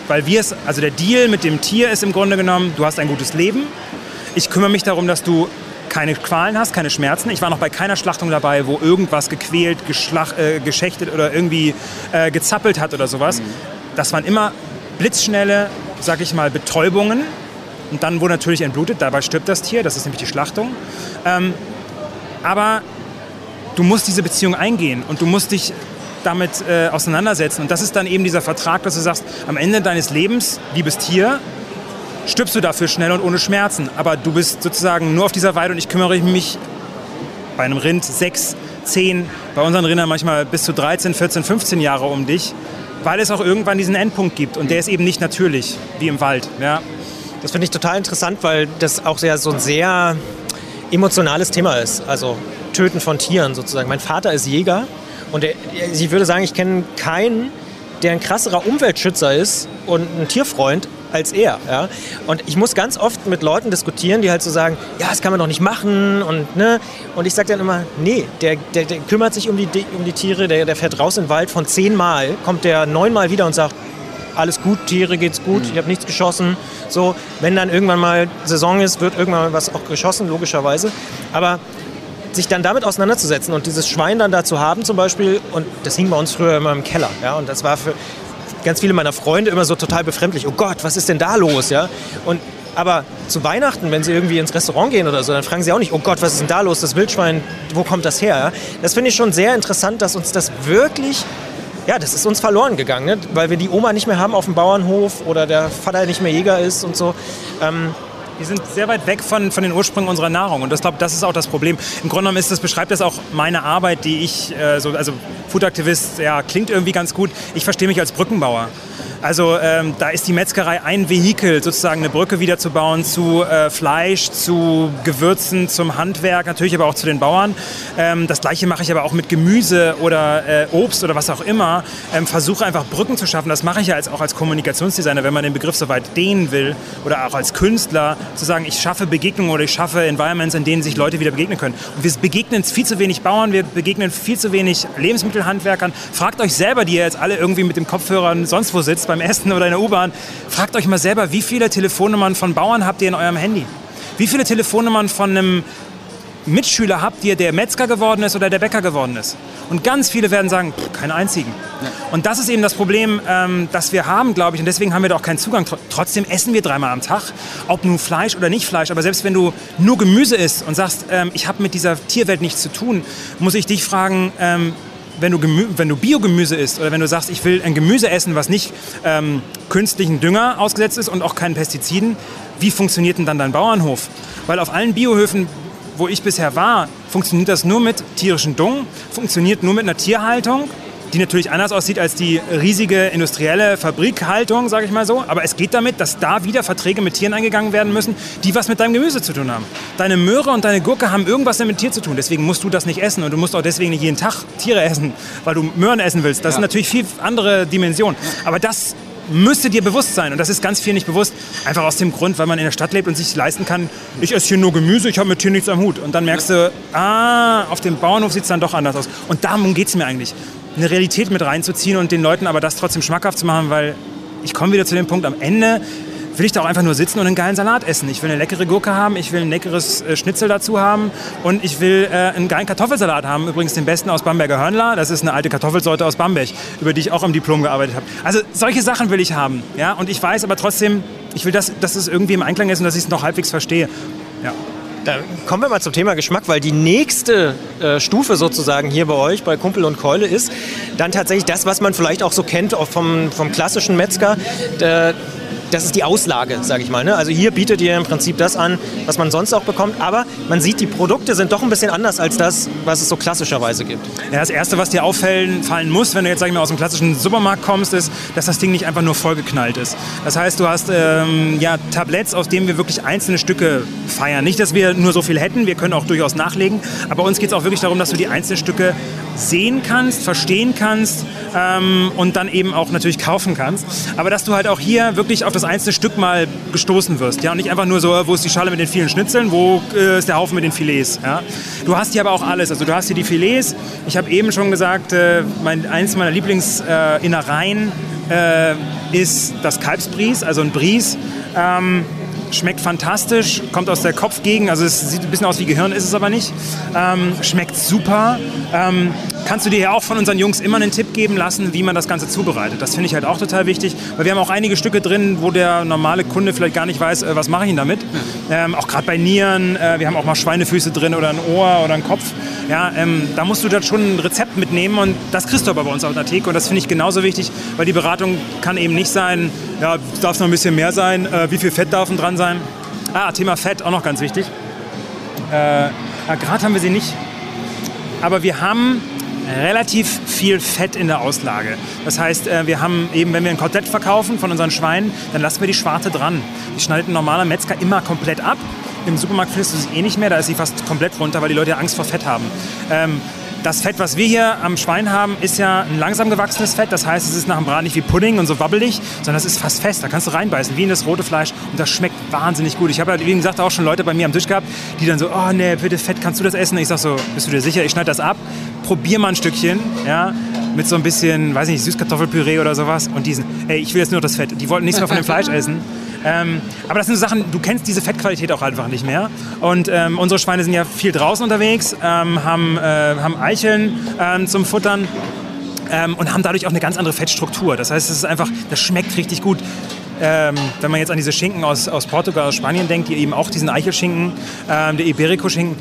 Speaker 5: weil wir es, also der Deal mit dem Tier ist im Grunde genommen, du hast ein gutes Leben. Ich kümmere mich darum, dass du keine Qualen hast, keine Schmerzen. Ich war noch bei keiner Schlachtung dabei, wo irgendwas gequält, äh, geschächtet oder irgendwie äh, gezappelt hat oder sowas. Mhm. Das waren immer blitzschnelle sag ich mal, Betäubungen. Und dann wurde natürlich entblutet, dabei stirbt das Tier, das ist nämlich die Schlachtung. Ähm, aber du musst diese Beziehung eingehen und du musst dich damit äh, auseinandersetzen. Und das ist dann eben dieser Vertrag, dass du sagst, am Ende deines Lebens, liebes Tier, stirbst du dafür schnell und ohne Schmerzen. Aber du bist sozusagen nur auf dieser Weide und ich kümmere mich bei einem Rind sechs, zehn, bei unseren Rindern manchmal bis zu 13, 14, 15 Jahre um dich weil es auch irgendwann diesen Endpunkt gibt und der ist eben nicht natürlich, wie im Wald. Ja.
Speaker 4: Das finde ich total interessant, weil das auch sehr, so ein sehr emotionales Thema ist. Also Töten von Tieren sozusagen. Mein Vater ist Jäger und er, ich würde sagen, ich kenne keinen, der ein krasserer Umweltschützer ist und ein Tierfreund als er. Ja? Und ich muss ganz oft mit Leuten diskutieren, die halt so sagen, ja, das kann man doch nicht machen. Und, ne? und ich sage dann immer, nee, der, der, der, kümmert sich um die, um die Tiere, der, der fährt raus in den Wald von zehnmal, kommt der neunmal wieder und sagt, alles gut, Tiere geht's gut, mhm. ich habe nichts geschossen. So, wenn dann irgendwann mal Saison ist, wird irgendwann mal was auch geschossen, logischerweise. Aber sich dann damit auseinanderzusetzen und dieses Schwein dann da zu haben zum Beispiel, und das hing bei uns früher immer im Keller. Ja, und das war für, ganz viele meiner Freunde immer so total befremdlich. Oh Gott, was ist denn da los? Ja? Und Aber zu Weihnachten, wenn sie irgendwie ins Restaurant gehen oder so, dann fragen sie auch nicht, oh Gott, was ist denn da los, das Wildschwein, wo kommt das her? Das finde ich schon sehr interessant, dass uns das wirklich ja, das ist uns verloren gegangen, ne? weil wir die Oma nicht mehr haben auf dem Bauernhof oder der Vater nicht mehr Jäger ist und so.
Speaker 5: Ähm, wir sind sehr weit weg von, von den Ursprüngen unserer Nahrung. Und ich glaube, das ist auch das Problem. Im Grunde genommen ist das, beschreibt das auch meine Arbeit, die ich, äh, so, also Foodaktivist, ja, klingt irgendwie ganz gut. Ich verstehe mich als Brückenbauer. Also ähm, da ist die Metzgerei ein Vehikel, sozusagen eine Brücke wieder zu zu äh, Fleisch, zu Gewürzen, zum Handwerk, natürlich aber auch zu den Bauern. Ähm, das gleiche mache ich aber auch mit Gemüse oder äh, Obst oder was auch immer. Ähm, versuche einfach Brücken zu schaffen. Das mache ich ja als, auch als Kommunikationsdesigner, wenn man den Begriff so weit dehnen will oder auch als Künstler, zu sagen, ich schaffe Begegnungen oder ich schaffe Environments, in denen sich Leute wieder begegnen können. Und wir begegnen viel zu wenig Bauern, wir begegnen viel zu wenig Lebensmittelhandwerkern. Fragt euch selber, die ihr jetzt alle irgendwie mit dem Kopfhörer sonst wo sitzt, beim Essen oder in der U-Bahn, fragt euch mal selber, wie viele Telefonnummern von Bauern habt ihr in eurem Handy? Wie viele Telefonnummern von einem Mitschüler habt ihr, der Metzger geworden ist oder der Bäcker geworden ist? Und ganz viele werden sagen, pff, keine einzigen. Ja. Und das ist eben das Problem, ähm, das wir haben, glaube ich. Und deswegen haben wir da auch keinen Zugang. Trotzdem essen wir dreimal am Tag, ob nun Fleisch oder nicht Fleisch. Aber selbst wenn du nur Gemüse isst und sagst, ähm, ich habe mit dieser Tierwelt nichts zu tun, muss ich dich fragen, ähm, wenn du, Gemü wenn du Biogemüse isst oder wenn du sagst, ich will ein Gemüse essen, was nicht ähm, künstlichen Dünger ausgesetzt ist und auch keinen Pestiziden, wie funktioniert denn dann dein Bauernhof? Weil auf allen Biohöfen, wo ich bisher war, funktioniert das nur mit tierischem Dung, funktioniert nur mit einer Tierhaltung die natürlich anders aussieht als die riesige industrielle Fabrikhaltung, sage ich mal so. Aber es geht damit, dass da wieder Verträge mit Tieren eingegangen werden müssen, die was mit deinem Gemüse zu tun haben. Deine Möhre und deine Gurke haben irgendwas mit Tier zu tun. Deswegen musst du das nicht essen und du musst auch deswegen nicht jeden Tag Tiere essen, weil du Möhren essen willst. Das ja. sind natürlich viel andere Dimensionen. Aber das müsste dir bewusst sein. Und das ist ganz viel nicht bewusst. Einfach aus dem Grund, weil man in der Stadt lebt und sich leisten kann, ich esse hier nur Gemüse, ich habe mit Tieren nichts am Hut. Und dann merkst du, ah, auf dem Bauernhof sieht es dann doch anders aus. Und darum geht es mir eigentlich eine Realität mit reinzuziehen und den Leuten aber das trotzdem schmackhaft zu machen, weil ich komme wieder zu dem Punkt, am Ende will ich da auch einfach nur sitzen und einen geilen Salat essen. Ich will eine leckere Gurke haben, ich will ein leckeres äh, Schnitzel dazu haben und ich will äh, einen geilen Kartoffelsalat haben. Übrigens den besten aus Bamberger Hörnler. Das ist eine alte Kartoffelsorte aus Bamberg, über die ich auch im Diplom gearbeitet habe. Also solche Sachen will ich haben. Ja? Und ich weiß aber trotzdem, ich will, dass, dass es irgendwie im Einklang ist und dass ich es noch halbwegs verstehe. Ja.
Speaker 4: Da kommen wir mal zum Thema Geschmack, weil die nächste äh, Stufe sozusagen hier bei euch, bei Kumpel und Keule, ist dann tatsächlich das, was man vielleicht auch so kennt vom, vom klassischen Metzger. Äh, das ist die Auslage, sage ich mal. Ne? Also hier bietet ihr im Prinzip das an, was man sonst auch bekommt, aber man sieht, die Produkte sind doch ein bisschen anders als das, was es so klassischerweise gibt.
Speaker 5: Ja, das Erste, was dir auffallen fallen muss, wenn du jetzt sag ich mal, aus dem klassischen Supermarkt kommst, ist, dass das Ding nicht einfach nur vollgeknallt ist. Das heißt, du hast ähm, ja, Tabletts, aus denen wir wirklich einzelne Stücke feiern. Nicht, dass wir nur so viel hätten, wir können auch durchaus nachlegen, aber uns geht es auch wirklich darum, dass du die einzelnen Stücke sehen kannst, verstehen kannst ähm, und dann eben auch natürlich kaufen kannst. Aber dass du halt auch hier wirklich auf das einzelne Stück mal gestoßen wirst. Ja? Und nicht einfach nur so, wo ist die Schale mit den vielen Schnitzeln, wo äh, ist der Haufen mit den Filets. Ja? Du hast hier aber auch alles. Also du hast hier die Filets. Ich habe eben schon gesagt, äh, mein, eins meiner Lieblingsinnereien äh, ist das Kalbsbries, also ein Bries. Ähm, schmeckt fantastisch, kommt aus der Kopfgegend, also es sieht ein bisschen aus wie Gehirn, ist es aber nicht. Ähm, schmeckt super. Ähm, kannst du dir ja auch von unseren Jungs immer einen Tipp geben lassen, wie man das Ganze zubereitet. Das finde ich halt auch total wichtig, weil wir haben auch einige Stücke drin, wo der normale Kunde vielleicht gar nicht weiß, äh, was mache ich ihn damit. Ähm, auch gerade bei Nieren, äh, wir haben auch mal Schweinefüße drin oder ein Ohr oder ein Kopf. Ja, ähm, da musst du dann schon ein Rezept mitnehmen und das kriegst du aber bei uns auf der Theke und das finde ich genauso wichtig, weil die Beratung kann eben nicht sein, ja, darf es noch ein bisschen mehr sein, äh, wie viel Fett darf dran sein. Ah, Thema Fett, auch noch ganz wichtig. Äh, Gerade haben wir sie nicht, aber wir haben relativ viel Fett in der Auslage. Das heißt, äh, wir haben eben, wenn wir ein Kotelett verkaufen von unseren Schweinen, dann lassen wir die Schwarte dran. Die schneidet ein normaler Metzger immer komplett ab. Im Supermarkt findest du sie eh nicht mehr, da ist sie fast komplett runter, weil die Leute Angst vor Fett haben. Ähm, das Fett, was wir hier am Schwein haben, ist ja ein langsam gewachsenes Fett. Das heißt, es ist nach dem Braten nicht wie Pudding und so wabbelig, sondern es ist fast fest. Da kannst du reinbeißen, wie in das rote Fleisch. Und das schmeckt wahnsinnig gut. Ich habe, wie gesagt, auch schon Leute bei mir am Tisch gehabt, die dann so, oh nee, bitte Fett, kannst du das essen? ich sage so, bist du dir sicher? Ich schneide das ab, probier mal ein Stückchen, ja, mit so ein bisschen, weiß nicht, Süßkartoffelpüree oder sowas. Und diesen, ey, ich will jetzt nur das Fett. Die wollten nichts mehr von dem Fleisch [LAUGHS] essen. Ähm, aber das sind so Sachen, du kennst diese Fettqualität auch einfach nicht mehr. Und ähm, unsere Schweine sind ja viel draußen unterwegs, ähm, haben, äh, haben Eicheln ähm, zum Futtern ähm, und haben dadurch auch eine ganz andere Fettstruktur. Das heißt, es ist einfach, das schmeckt richtig gut. ähm, wenn man jetzt an diese Schinken aus, aus Portugal, aus Spanien denkt, die eben auch diesen Eichelschinken, ähm, der Iberico-Schinken,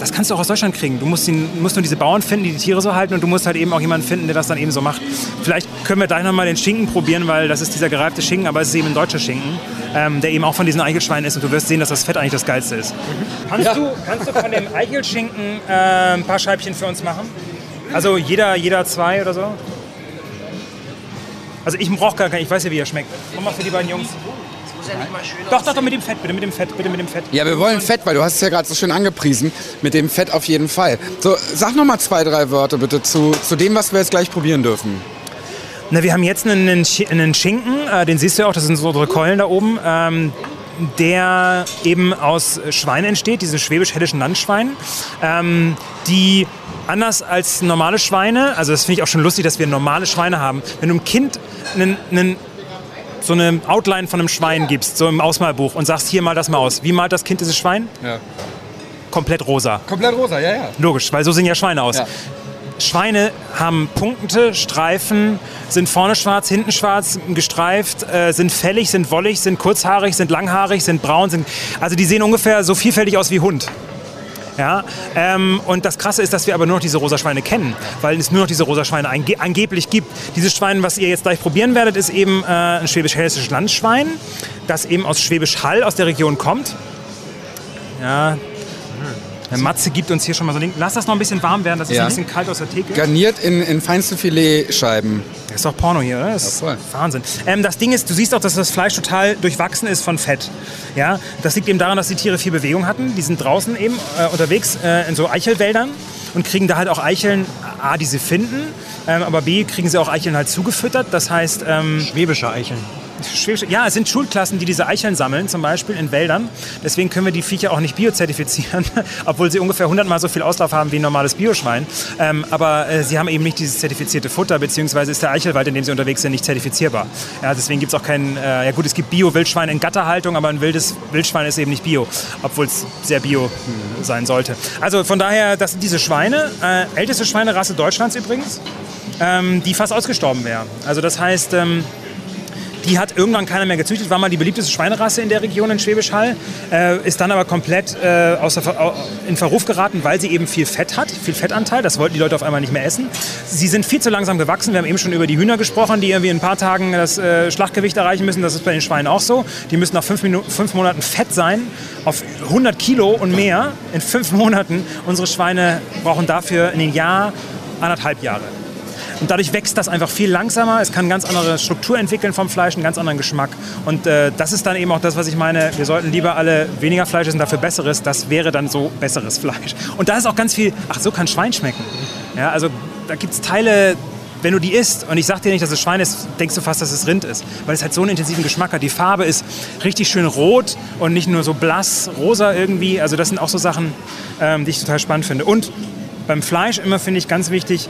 Speaker 5: das kannst du auch aus Deutschland kriegen. Du musst, den, musst nur diese Bauern finden, die die Tiere so halten und du musst halt eben auch jemanden finden, der das dann eben so macht. Vielleicht können wir gleich nochmal den Schinken probieren, weil das ist dieser gereifte Schinken, aber es ist eben ein deutscher Schinken, ähm, der eben auch von diesen Eichelschweinen ist und du wirst sehen, dass das Fett eigentlich das Geilste ist. Kannst,
Speaker 3: Ja.
Speaker 5: du, kannst du von dem Eichelschinken äh, ein paar Scheibchen für uns machen? Also jeder, jeder zwei oder so? Also ich brauche gar keinen, ich weiß ja, wie er schmeckt. Mach mal für die beiden Jungs. Doch, doch, doch, mit dem Fett, bitte mit dem Fett, bitte mit dem Fett.
Speaker 3: Ja, wir wollen Fett, weil du hast es ja gerade so schön angepriesen. Mit dem Fett auf jeden Fall. So, sag noch mal zwei, drei Wörter bitte zu, zu dem, was wir jetzt gleich probieren dürfen.
Speaker 5: Na, wir haben jetzt einen, einen Sch- einen Schinken, äh, den siehst du ja auch, das sind so unsere Keulen da oben, ähm, der eben aus Schweinen entsteht, diese schwäbisch-hellischen Landschweinen, ähm, die anders als normale Schweine, also das finde ich auch schon lustig, dass wir normale Schweine haben. Wenn du einem Kind einen, einen, so eine Outline von einem Schwein gibst, so im Ausmalbuch und sagst, hier mal das mal aus. Wie malt das Kind dieses Schwein?
Speaker 3: Ja.
Speaker 5: Komplett rosa.
Speaker 3: Komplett rosa, ja, ja.
Speaker 5: Logisch, weil so sehen ja Schweine aus.
Speaker 3: Ja.
Speaker 5: Schweine haben Punkte, Streifen, sind vorne schwarz, hinten schwarz, gestreift, äh, sind fällig, sind wollig, sind kurzhaarig, sind langhaarig, sind braun, sind also die sehen ungefähr so vielfältig aus wie Hund. Ja, ähm, und das Krasse ist, dass wir aber nur noch diese rosa Schweine kennen, weil es nur noch diese rosa Schweine ange angeblich gibt. Dieses Schwein, was ihr jetzt gleich probieren werdet, ist eben äh, ein schwäbisch-hessisches Landschwein, das eben aus Schwäbisch Hall, aus der Region kommt. Ja, der Matze gibt uns hier schon mal so ein Ding. Lass das noch ein bisschen warm werden, das ist
Speaker 3: Ja.
Speaker 5: ein bisschen kalt aus der Theke.
Speaker 3: Garniert in, in feinste Filetscheiben.
Speaker 5: Das ist doch Porno hier, oder? Das ist
Speaker 3: Ja, voll.
Speaker 5: Wahnsinn. Ähm, das Ding ist, du siehst auch, dass das Fleisch total durchwachsen ist von Fett. Ja, das liegt eben daran, dass die Tiere viel Bewegung hatten. Die sind draußen eben äh, unterwegs äh, in so Eichelwäldern und kriegen da halt auch Eicheln, A, die sie finden, ähm, aber B, kriegen sie auch Eicheln halt zugefüttert. Das heißt, ähm,
Speaker 4: Schwäbische Eicheln.
Speaker 5: Ja, es sind Schulklassen, die diese Eicheln sammeln, zum Beispiel in Wäldern. Deswegen können wir die Viecher auch nicht biozertifizieren, [LAUGHS] obwohl sie ungefähr 100 Mal so viel Auslauf haben wie ein normales Bioschwein. Ähm, aber äh, sie haben eben nicht dieses zertifizierte Futter, beziehungsweise ist der Eichelwald, in dem sie unterwegs sind, nicht zertifizierbar. Ja, deswegen gibt es auch keinen, äh, ja gut, es gibt Bio-Wildschwein in Gatterhaltung, aber ein wildes Wildschwein ist eben nicht Bio, obwohl es sehr Bio hm, sein sollte. Also von daher, das sind diese Schweine, äh, älteste Schweinerasse Deutschlands übrigens, ähm, die fast ausgestorben wäre. Also das heißt... Ähm, die hat irgendwann keiner mehr gezüchtet, war mal die beliebteste Schweinerasse in der Region in Schwäbisch Hall, äh, ist dann aber komplett äh, außer, in Verruf geraten, weil sie eben viel Fett hat, viel Fettanteil. Das wollten die Leute auf einmal nicht mehr essen. Sie sind viel zu langsam gewachsen. Wir haben eben schon über die Hühner gesprochen, die irgendwie in ein paar Tagen das äh, Schlachtgewicht erreichen müssen. Das ist bei den Schweinen auch so. Die müssen nach fünf, Minu fünf Monaten fett sein, auf 100 Kilo und mehr in fünf [LAUGHS] Monaten. Unsere Schweine brauchen dafür in ein Jahr, anderthalb Jahre. Und dadurch wächst das einfach viel langsamer. Es kann ganz andere Struktur entwickeln vom Fleisch, einen ganz anderen Geschmack. Und äh, das ist dann eben auch das, was ich meine. Wir sollten lieber alle weniger Fleisch essen, dafür besseres. Das wäre dann so besseres Fleisch. Und da ist auch ganz viel, ach, so kann Schwein schmecken. Ja, also da gibt es Teile, wenn du die isst und ich sag dir nicht, dass es Schwein ist, denkst du fast, dass es Rind ist. Weil es halt so einen intensiven Geschmack hat. Die Farbe ist richtig schön rot und nicht nur so blass, rosa irgendwie. Also das sind auch so Sachen, ähm, die ich total spannend finde. Und beim Fleisch immer finde ich ganz wichtig,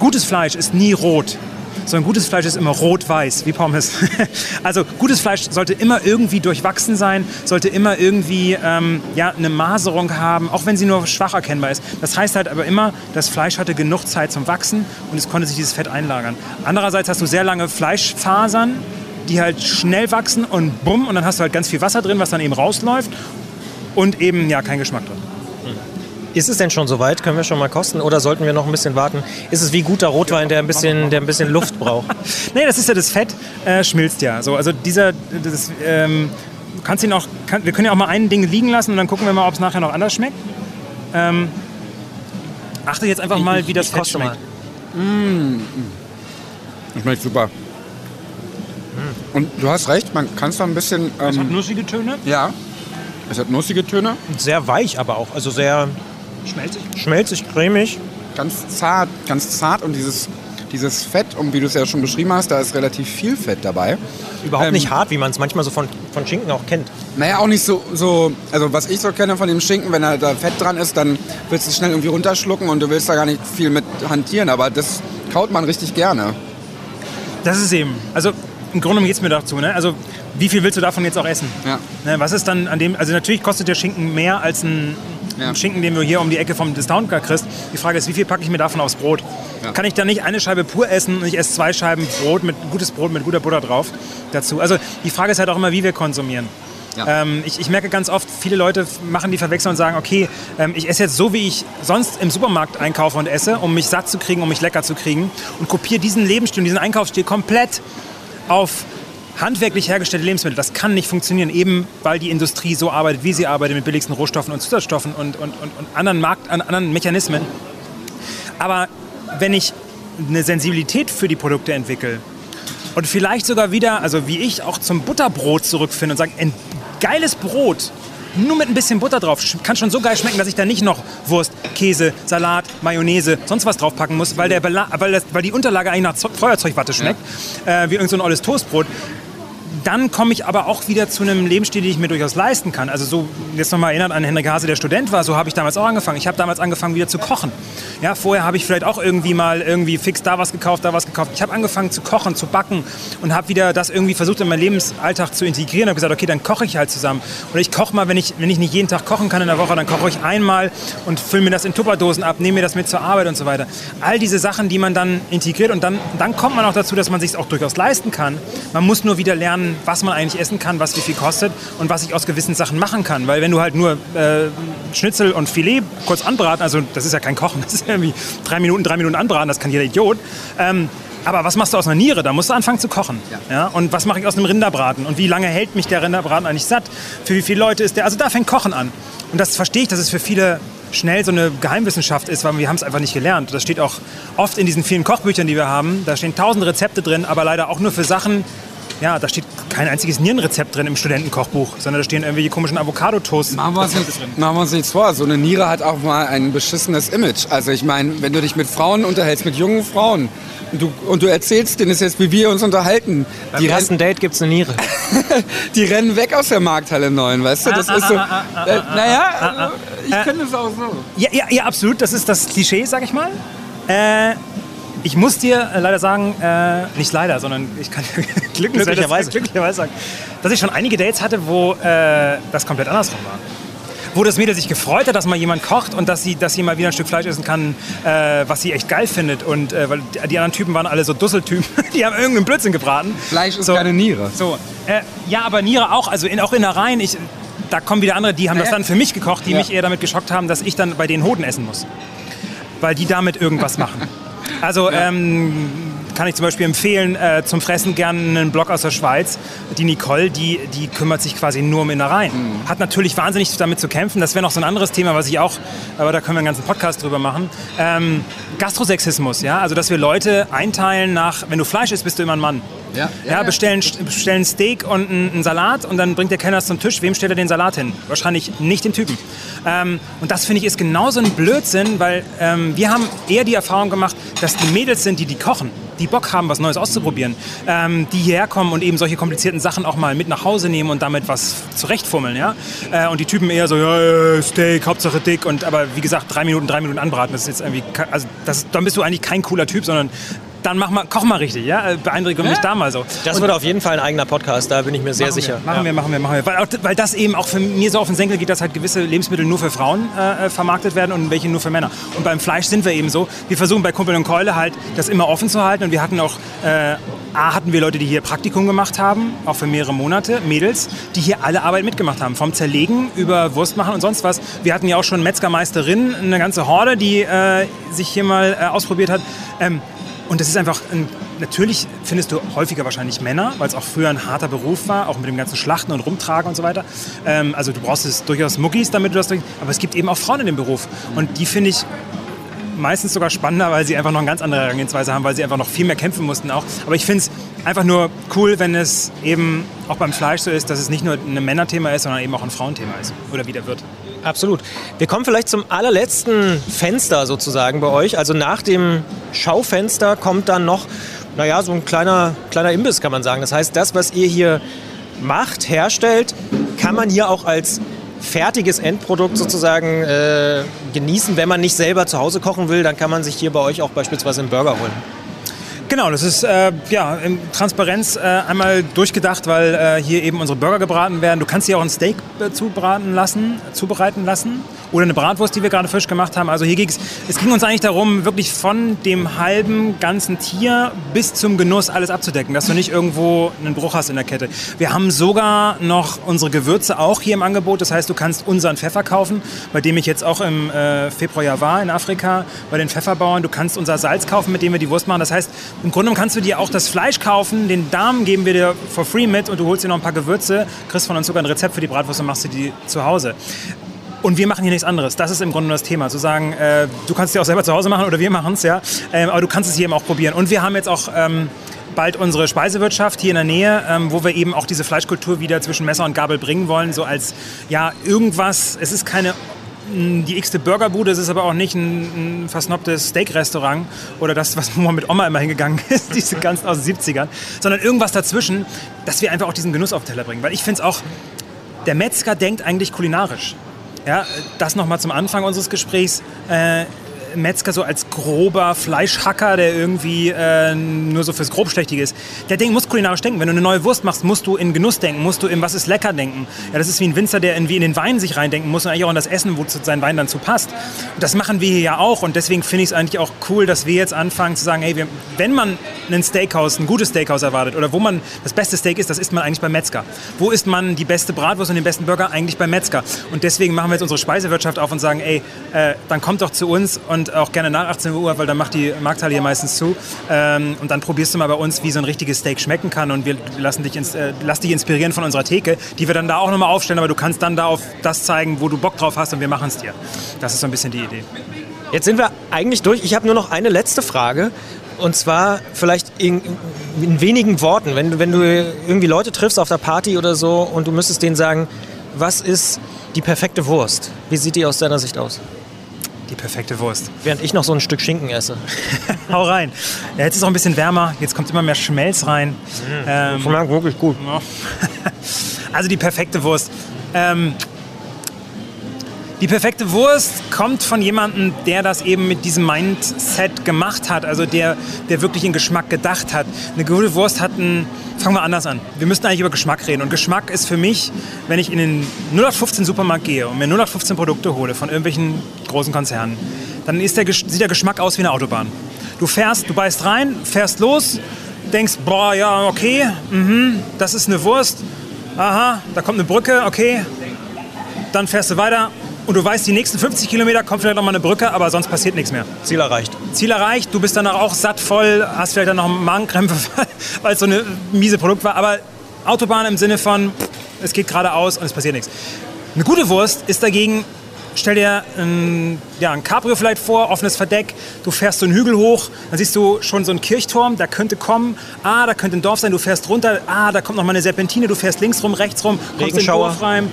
Speaker 5: gutes Fleisch ist nie rot. Sondern gutes Fleisch ist immer rot-weiß, wie Pommes. [LAUGHS] also gutes Fleisch sollte immer irgendwie durchwachsen sein, sollte immer irgendwie ähm, ja, eine Maserung haben, auch wenn sie nur schwach erkennbar ist. Das heißt halt aber immer, das Fleisch hatte genug Zeit zum Wachsen und es konnte sich dieses Fett einlagern. Andererseits hast du sehr lange Fleischfasern, die halt schnell wachsen und bumm, und dann hast du halt ganz viel Wasser drin, was dann eben rausläuft und eben ja kein Geschmack drin.
Speaker 4: Ist es denn schon soweit? Können wir schon mal kosten oder sollten wir noch ein bisschen warten? Ist es wie guter Rotwein, der ein bisschen, der ein bisschen Luft braucht? [LAUGHS]
Speaker 5: Nee, das ist ja das Fett, äh, schmilzt ja. So, also dieser, das, ähm, du kannst ihn auch, kann, wir können ja auch mal ein Ding liegen lassen und dann gucken wir mal, ob es nachher noch anders schmeckt. Ähm, achte jetzt einfach mal, wie das
Speaker 4: ich
Speaker 5: Fett
Speaker 4: koste
Speaker 5: schmeckt.
Speaker 3: Das schmeckt super. Und du hast recht, man kann es da ein bisschen.
Speaker 5: Es hat
Speaker 3: Ähm,
Speaker 5: nussige Töne,
Speaker 3: ja, es hat nussige Töne,
Speaker 4: Sehr weich aber auch, also sehr
Speaker 5: schmelzig.
Speaker 4: schmelzig, cremig.
Speaker 3: ganz zart, ganz zart und dieses, dieses Fett, und wie du es ja schon beschrieben hast, da ist relativ viel Fett dabei.
Speaker 4: Überhaupt
Speaker 3: Ähm,
Speaker 4: nicht hart, wie man es manchmal so von, von Schinken auch kennt.
Speaker 3: Naja, auch nicht so, so, also was ich so kenne von dem Schinken, wenn da da Fett dran ist, dann willst du es schnell irgendwie runterschlucken und du willst da gar nicht viel mit hantieren, aber das kaut man richtig gerne.
Speaker 5: Das ist eben, also im Grunde geht es mir dazu, ne? Also wie viel willst du davon jetzt auch essen?
Speaker 3: Ja.
Speaker 5: Ne, was ist dann an dem, also natürlich kostet der Schinken mehr als ein
Speaker 3: Ja.
Speaker 5: Schinken, den du hier um die Ecke vom Discounter kriegst. Die Frage ist, wie viel packe ich mir davon aufs Brot?
Speaker 3: Ja.
Speaker 5: Kann ich da nicht eine Scheibe pur essen und ich esse zwei Scheiben Brot mit gutes Brot mit guter Butter drauf dazu? Also die Frage ist halt auch immer, wie wir konsumieren.
Speaker 3: Ja.
Speaker 5: Ähm, ich, ich merke ganz oft, viele Leute machen die Verwechslung und sagen, okay, ähm, ich esse jetzt so, wie ich sonst im Supermarkt einkaufe und esse, um mich satt zu kriegen, um mich lecker zu kriegen und kopiere diesen Lebensstil, diesen Einkaufsstil komplett auf handwerklich hergestellte Lebensmittel. Das kann nicht funktionieren, eben weil die Industrie so arbeitet, wie sie arbeitet, mit billigsten Rohstoffen und Zusatzstoffen und, und, und, und anderen, Markt, an, anderen Mechanismen. Aber wenn ich eine Sensibilität für die Produkte entwickle und vielleicht sogar wieder, also wie ich, auch zum Butterbrot zurückfinde und sage, ein geiles Brot, nur mit ein bisschen Butter drauf, kann schon so geil schmecken, dass ich da nicht noch Wurst, Käse, Salat, Mayonnaise, sonst was draufpacken muss, weil, der Bela weil, das, weil die Unterlage eigentlich nach Feuerzeugwatte schmeckt, äh, wie irgend so ein olles Toastbrot. Dann komme ich aber auch wieder zu einem Lebensstil, den ich mir durchaus leisten kann. Also so, jetzt nochmal erinnert an Henrik Hase, der Student war, so habe ich damals auch angefangen. Ich habe damals angefangen, wieder zu kochen. Ja, vorher habe ich vielleicht auch irgendwie mal irgendwie fix da was gekauft, da was gekauft. Ich habe angefangen zu kochen, zu backen und habe wieder das irgendwie versucht in meinen Lebensalltag zu integrieren. habe gesagt, okay, dann koche ich halt zusammen. Oder ich koche mal, wenn ich, wenn ich nicht jeden Tag kochen kann in der Woche, dann koche ich einmal und fülle mir das in Tupperdosen ab, nehme mir das mit zur Arbeit und so weiter. All diese Sachen, die man dann integriert und dann, dann kommt man auch dazu, dass man sich auch durchaus leisten kann. Man muss nur wieder lernen, was man eigentlich essen kann, was wie viel kostet und was ich aus gewissen Sachen machen kann. Weil wenn du halt nur äh, Schnitzel und Filet kurz anbraten, also das ist ja kein Kochen, [LAUGHS] das ist irgendwie drei Minuten, drei Minuten anbraten, das kann jeder Idiot. Ähm, aber was machst du aus einer Niere? Da musst du anfangen zu kochen. Ja. Und was mache ich aus einem Rinderbraten? Und wie lange hält mich der Rinderbraten eigentlich satt? Für wie viele Leute ist der? Also da fängt Kochen an. Und das verstehe ich, dass es für viele schnell so eine Geheimwissenschaft ist, weil wir haben es einfach nicht gelernt. Das steht auch oft in diesen vielen Kochbüchern, die wir haben. Da stehen tausend Rezepte drin, aber leider auch nur für Sachen, ja, da steht kein einziges Nierenrezept drin im Studentenkochbuch, sondern da stehen irgendwelche komischen Avocado-Toast.
Speaker 3: Machen wir, uns machen wir uns nichts vor. So eine Niere hat auch mal ein beschissenes Image. Also ich meine, wenn du dich mit Frauen unterhältst, mit jungen Frauen, und du, und du erzählst denen es jetzt, wie wir uns unterhalten,
Speaker 4: Beim
Speaker 3: die,
Speaker 4: ersten Date gibt es eine Niere. [LAUGHS]
Speaker 3: die rennen weg aus der Markthalle 9, weißt du? Das ist so, äh, naja, ich kenne es auch so.
Speaker 5: Ja, ja, ja, absolut. Das ist das Klischee, sag ich mal. Äh, ich muss dir äh, leider sagen, äh, nicht leider, sondern ich kann [LAUGHS]
Speaker 4: Glücklicherweise.
Speaker 5: glücklicherweise sagen, dass ich schon einige Dates hatte, wo äh, das komplett andersrum war. Wo das Mädel sich gefreut hat, dass mal jemand kocht und dass sie, dass sie mal wieder ein Stück Fleisch essen kann, äh, was sie echt geil findet. Und äh, weil die anderen Typen waren alle so Dusseltypen, [LAUGHS] die haben irgendeinen Blödsinn gebraten.
Speaker 3: Fleisch ist
Speaker 5: So.
Speaker 3: keine Niere.
Speaker 5: So, äh, ja, aber Niere auch, also in, auch Innereien. Ich, da kommen wieder andere, die haben das
Speaker 3: Naja.
Speaker 5: dann für mich gekocht, die
Speaker 3: Ja.
Speaker 5: mich eher damit geschockt haben, dass ich dann bei den Hoden essen muss. Weil die damit irgendwas machen. [LAUGHS] Also ähm, kann ich zum Beispiel empfehlen, äh, zum Fressen gerne einen Blog aus der Schweiz. Die Nicole, die, die kümmert sich quasi nur um Innereien.
Speaker 3: Mhm.
Speaker 5: Hat natürlich wahnsinnig damit zu kämpfen. Das wäre noch so ein anderes Thema, was ich auch, aber da können wir einen ganzen Podcast drüber machen. Ähm, Gastrosexismus, ja, also dass wir Leute einteilen nach, wenn du Fleisch isst, bist du immer ein Mann.
Speaker 3: Ja,
Speaker 5: Ja, bestellen, bestellen Steak und einen, Salat und dann bringt der Kellner es zum Tisch. Wem stellt er den Salat hin? Wahrscheinlich nicht dem Typen. Ähm, und das finde ich ist genauso ein Blödsinn, weil ähm, wir haben eher die Erfahrung gemacht, dass die Mädels sind, die die kochen, die Bock haben, was Neues auszuprobieren, ähm, die hierher kommen und eben solche komplizierten Sachen auch mal mit nach Hause nehmen und damit was zurechtfummeln. Ja? Äh, und die Typen eher so, ja, äh, Steak, Hauptsache dick. Und, aber wie gesagt, drei Minuten, drei Minuten anbraten, das ist jetzt irgendwie, also das, dann bist du eigentlich kein cooler Typ, sondern dann mach mal, koch mal richtig, ja? Äh, Beeindrucke mich da mal so.
Speaker 4: Das
Speaker 5: Und-
Speaker 4: wird auf jeden Fall ein eigener Podcast, da bin ich mir sehr
Speaker 5: Machen
Speaker 4: sicher.
Speaker 5: Wir, machen wir, machen wir, machen wir. Weil, auch, weil das eben auch für mir so auf den Senkel geht, dass halt gewisse Lebensmittel nur für Frauen äh, äh, vermarktet werden und welche nur für Männer. Und beim Fleisch sind wir eben so. Wir versuchen bei Kumpel und Keule halt das immer offen zu halten. Und wir hatten auch, äh, A, hatten wir Leute, die hier Praktikum gemacht haben, auch für mehrere Monate, Mädels, die hier alle Arbeit mitgemacht haben. Vom Zerlegen über Wurst machen und sonst was. Wir hatten ja auch schon Metzgermeisterinnen, eine ganze Horde, die äh, sich hier mal äh, ausprobiert hat. Ähm, und das ist einfach, ein, natürlich findest du häufiger wahrscheinlich Männer, weil es auch früher ein harter Beruf war, auch mit dem ganzen Schlachten und Rumtragen und so weiter. Ähm, also du brauchst es durchaus Muckis, damit du das durch. Aber es gibt eben auch Frauen in dem Beruf. Und die finde ich meistens sogar spannender, weil sie einfach noch eine ganz andere Herangehensweise haben, weil sie einfach noch viel mehr kämpfen mussten auch. Aber ich finde es einfach nur cool, wenn es eben auch beim Fleisch so ist, dass es nicht nur ein Männerthema ist, sondern eben auch ein Frauenthema ist. Oder wieder wird.
Speaker 4: Absolut. Wir kommen vielleicht zum allerletzten Fenster sozusagen bei euch. Also nach dem Schaufenster kommt dann noch, naja, so ein kleiner, kleiner Imbiss, kann man sagen. Das heißt, das, was ihr hier macht, herstellt, kann man hier auch als fertiges Endprodukt sozusagen äh, genießen. Wenn man nicht selber zu Hause kochen will, dann kann man sich hier bei euch auch beispielsweise einen Burger holen.
Speaker 5: Genau, das ist äh, ja in Transparenz äh, einmal durchgedacht, weil äh, hier eben unsere Burger gebraten werden. Du kannst hier auch ein Steak äh, zubraten lassen, zubereiten lassen oder eine Bratwurst, die wir gerade frisch gemacht haben. Also hier ging es ging uns eigentlich darum, wirklich von dem halben ganzen Tier bis zum Genuss alles abzudecken, dass du nicht irgendwo einen Bruch hast in der Kette. Wir haben sogar noch unsere Gewürze auch hier im Angebot. Das heißt, du kannst unseren Pfeffer kaufen, bei dem ich jetzt auch im äh, Februar war in Afrika, bei den Pfefferbauern. Du kannst unser Salz kaufen, mit dem wir die Wurst machen. Das heißt, im Grunde kannst du dir auch das Fleisch kaufen, den Darm geben wir dir for free mit und du holst dir noch ein paar Gewürze, kriegst von uns sogar ein Rezept für die Bratwurst und machst dir die zu Hause. Und wir machen hier nichts anderes. Das ist im Grunde das Thema. Zu sagen, äh, du kannst es dir auch selber zu Hause machen oder wir machen es, ja. Ähm, aber du kannst es hier eben auch probieren. Und wir haben jetzt auch ähm, bald unsere Speisewirtschaft hier in der Nähe, ähm, wo wir eben auch diese Fleischkultur wieder zwischen Messer und Gabel bringen wollen. So als, ja, irgendwas. Es ist keine die x-te Burgerbude, es ist aber auch nicht ein, ein versnobtes Steak-Restaurant oder das, was man mit Oma immer hingegangen [LAUGHS] ist, diese ganz aus den 70ern, sondern irgendwas dazwischen, dass wir einfach auch diesen Genuss auf den Teller bringen. Weil ich finde es auch, der Metzger denkt eigentlich kulinarisch. Ja, das nochmal zum Anfang unseres Gesprächs. Äh, Metzger so als grober Fleischhacker, der irgendwie äh, nur so fürs Grobschlächtige ist, der denkt, muss kulinarisch denken. Wenn du eine neue Wurst machst, musst du in Genuss denken, musst du in was ist lecker denken. Ja, das ist wie ein Winzer, der irgendwie in den Wein sich reindenken muss und eigentlich auch in das Essen, wo sein Wein dann zu passt. Und das machen wir hier ja auch und deswegen finde ich es eigentlich auch cool, dass wir jetzt anfangen zu sagen, hey, wir, wenn man ein Steakhouse, ein gutes Steakhouse erwartet oder wo man das beste Steak ist, das isst man eigentlich beim Metzger. Wo isst man die beste Bratwurst und den besten Burger? Eigentlich beim Metzger. Und deswegen machen wir jetzt unsere Speisewirtschaft auf und sagen, ey, äh, dann kommt doch zu uns und und auch gerne nach 18 Uhr, weil dann macht die Markthalle hier meistens zu. Ähm, und dann probierst du mal bei uns, wie so ein richtiges Steak schmecken kann und wir lassen dich, ins, äh, lass dich inspirieren von unserer Theke, die wir dann da auch nochmal aufstellen, aber du kannst dann da auf das zeigen, wo du Bock drauf hast und wir machen es dir. Das ist so ein bisschen die Idee.
Speaker 4: Jetzt sind wir eigentlich durch. Ich habe nur noch eine letzte Frage. Und zwar vielleicht in, in, wenigen Worten. Wenn, wenn du irgendwie Leute triffst auf der Party oder so und du müsstest denen sagen, was ist die perfekte Wurst? Wie sieht die aus deiner Sicht aus?
Speaker 5: Die perfekte Wurst.
Speaker 4: Während ich noch so ein Stück Schinken esse. [LAUGHS]
Speaker 5: Hau rein. Ja, jetzt ist es auch ein bisschen wärmer. Jetzt kommt immer mehr Schmelz rein. Mhm.
Speaker 4: Ähm, Schmeckt wirklich gut. [LAUGHS]
Speaker 5: also die perfekte Wurst. Ähm, die perfekte Wurst kommt von jemandem, der das eben mit diesem Mindset gemacht hat, also der, der wirklich in Geschmack gedacht hat. Eine gute Wurst hat einen, fangen wir anders an. Wir müssen eigentlich über Geschmack reden. Und Geschmack ist für mich, wenn ich in den 0815 Supermarkt gehe und mir 0815 Produkte hole von irgendwelchen großen Konzernen, dann ist der, sieht der Geschmack aus wie eine Autobahn. Du fährst, du beißt rein, fährst los, denkst, boah, ja, okay, mh, das ist eine Wurst, aha, da kommt eine Brücke, okay, dann fährst du weiter, und du weißt, die nächsten 50 Kilometer kommt vielleicht noch mal eine Brücke, aber sonst passiert nichts mehr.
Speaker 4: Ziel erreicht.
Speaker 5: Ziel erreicht, du bist danach auch satt voll, hast vielleicht dann noch Magenkrämpfe, [LAUGHS] weil es so eine miese Produkt war, aber Autobahn im Sinne von, es geht geradeaus und es passiert nichts. Eine gute Wurst ist dagegen, stell dir ein, ja, ein Cabrio vielleicht vor, offenes Verdeck, du fährst so einen Hügel hoch, dann siehst du schon so einen Kirchturm, der könnte kommen, ah, da könnte ein Dorf sein, du fährst runter, ah, da kommt noch mal eine Serpentine, du fährst links rum, rechts rum, kommst in den Dorf rein,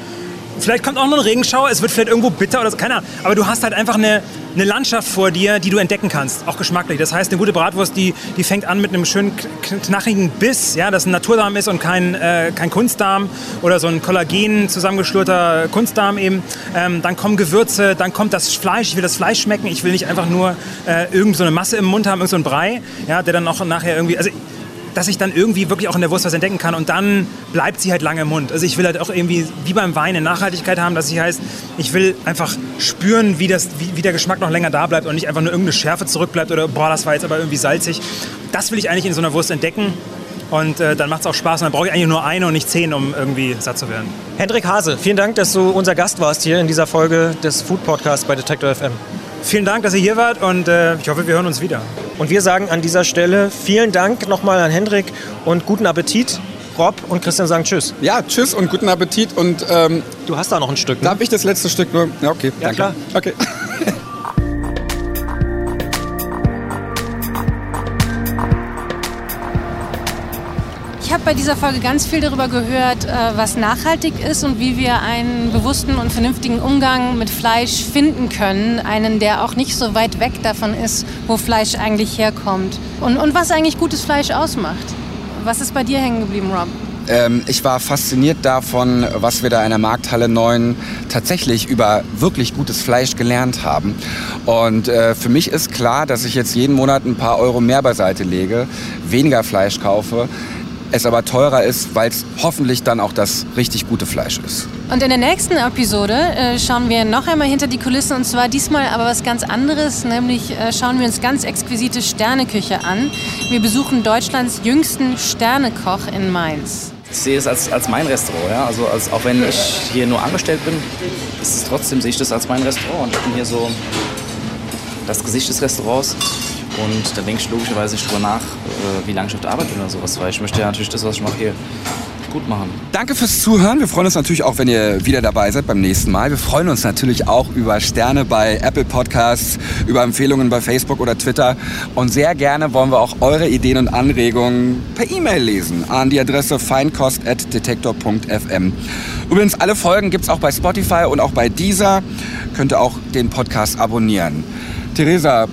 Speaker 5: Vielleicht kommt auch noch ein Regenschauer, es wird vielleicht irgendwo bitter oder so, keine Ahnung. Aber du hast halt einfach eine, eine Landschaft vor dir, die du entdecken kannst, auch geschmacklich. Das heißt, eine gute Bratwurst, die, die fängt an mit einem schönen knackigen Biss, ja, das ein Naturdarm ist und kein, äh, kein Kunstdarm oder so ein Kollagen zusammengeschlurter Kunstdarm eben. Ähm, dann kommen Gewürze, dann kommt das Fleisch. Ich will das Fleisch schmecken. Ich will nicht einfach nur äh, irgendeine so Masse im Mund haben, irgendein so Brei, ja, der dann auch nachher irgendwie. Also dass ich dann irgendwie wirklich auch in der Wurst was entdecken kann und dann bleibt sie halt lange im Mund. Also ich will halt auch irgendwie wie beim Wein eine Nachhaltigkeit haben, dass ich heißt, ich will einfach spüren, wie, das, wie, wie der Geschmack noch länger da bleibt und nicht einfach nur irgendeine Schärfe zurückbleibt oder boah, das war jetzt aber irgendwie salzig. Das will ich eigentlich in so einer Wurst entdecken. Und äh, dann macht es auch Spaß. Und dann brauche ich eigentlich nur eine und nicht zehn, um irgendwie satt zu werden.
Speaker 4: Hendrik Hase, vielen Dank, dass du unser Gast warst hier in dieser Folge des Food Podcasts bei Detektor FM.
Speaker 5: Vielen Dank, dass ihr hier wart und äh, ich hoffe, wir hören uns wieder.
Speaker 4: Und wir sagen an dieser Stelle vielen Dank nochmal an Hendrik und guten Appetit. Rob und Christian sagen Tschüss.
Speaker 3: Ja, Tschüss und guten Appetit. Und ähm,
Speaker 4: du hast da noch ein Stück. Ne?
Speaker 3: Darf ich das letzte Stück nur? Ja, okay.
Speaker 4: Ja, danke. klar.
Speaker 3: Okay. [LAUGHS]
Speaker 2: bei dieser Folge ganz viel darüber gehört, äh, was nachhaltig ist und wie wir einen bewussten und vernünftigen Umgang mit Fleisch finden können. Einen, der auch nicht so weit weg davon ist, wo Fleisch eigentlich herkommt. Und, und was eigentlich gutes Fleisch ausmacht. Was ist bei dir hängen geblieben, Rob?
Speaker 3: ähm, ich war fasziniert davon, was wir da in der Markthalle 9 tatsächlich über wirklich gutes Fleisch gelernt haben. Und äh, für mich ist klar, dass ich jetzt jeden Monat ein paar Euro mehr beiseite lege, weniger Fleisch kaufe, es aber teurer ist, weil es hoffentlich dann auch das richtig gute Fleisch ist.
Speaker 2: Und in der nächsten Episode äh, schauen wir noch einmal hinter die Kulissen und zwar diesmal aber was ganz anderes, nämlich äh, schauen wir uns ganz exquisite Sterneküche an. Wir besuchen Deutschlands jüngsten Sternekoch in Mainz.
Speaker 6: Ich sehe es als, als mein Restaurant, ja? also als, auch wenn ich hier nur angestellt bin, ist es trotzdem sehe ich das als mein Restaurant und ich bin hier so das Gesicht des Restaurants und da denke ich logischerweise nicht drüber nach, äh, wie lange ich auf der Arbeit bin oder sowas, weil ich möchte ja natürlich das, was ich mache, hier gut machen.
Speaker 3: Danke fürs Zuhören. Wir freuen uns natürlich auch, wenn ihr wieder dabei seid beim nächsten Mal. Wir freuen uns natürlich auch über Sterne bei Apple Podcasts, über Empfehlungen bei Facebook oder Twitter. Und sehr gerne wollen wir auch eure Ideen und Anregungen per E-Mail lesen an die Adresse feinkost.detektor.fm. Übrigens, alle Folgen gibt es auch bei Spotify und auch bei Deezer. Könnt ihr auch den Podcast abonnieren. Theresa,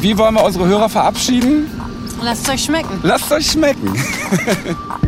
Speaker 3: wie wollen wir unsere Hörer verabschieden?
Speaker 2: Lasst es euch schmecken.
Speaker 3: Lasst euch schmecken. [LAUGHS]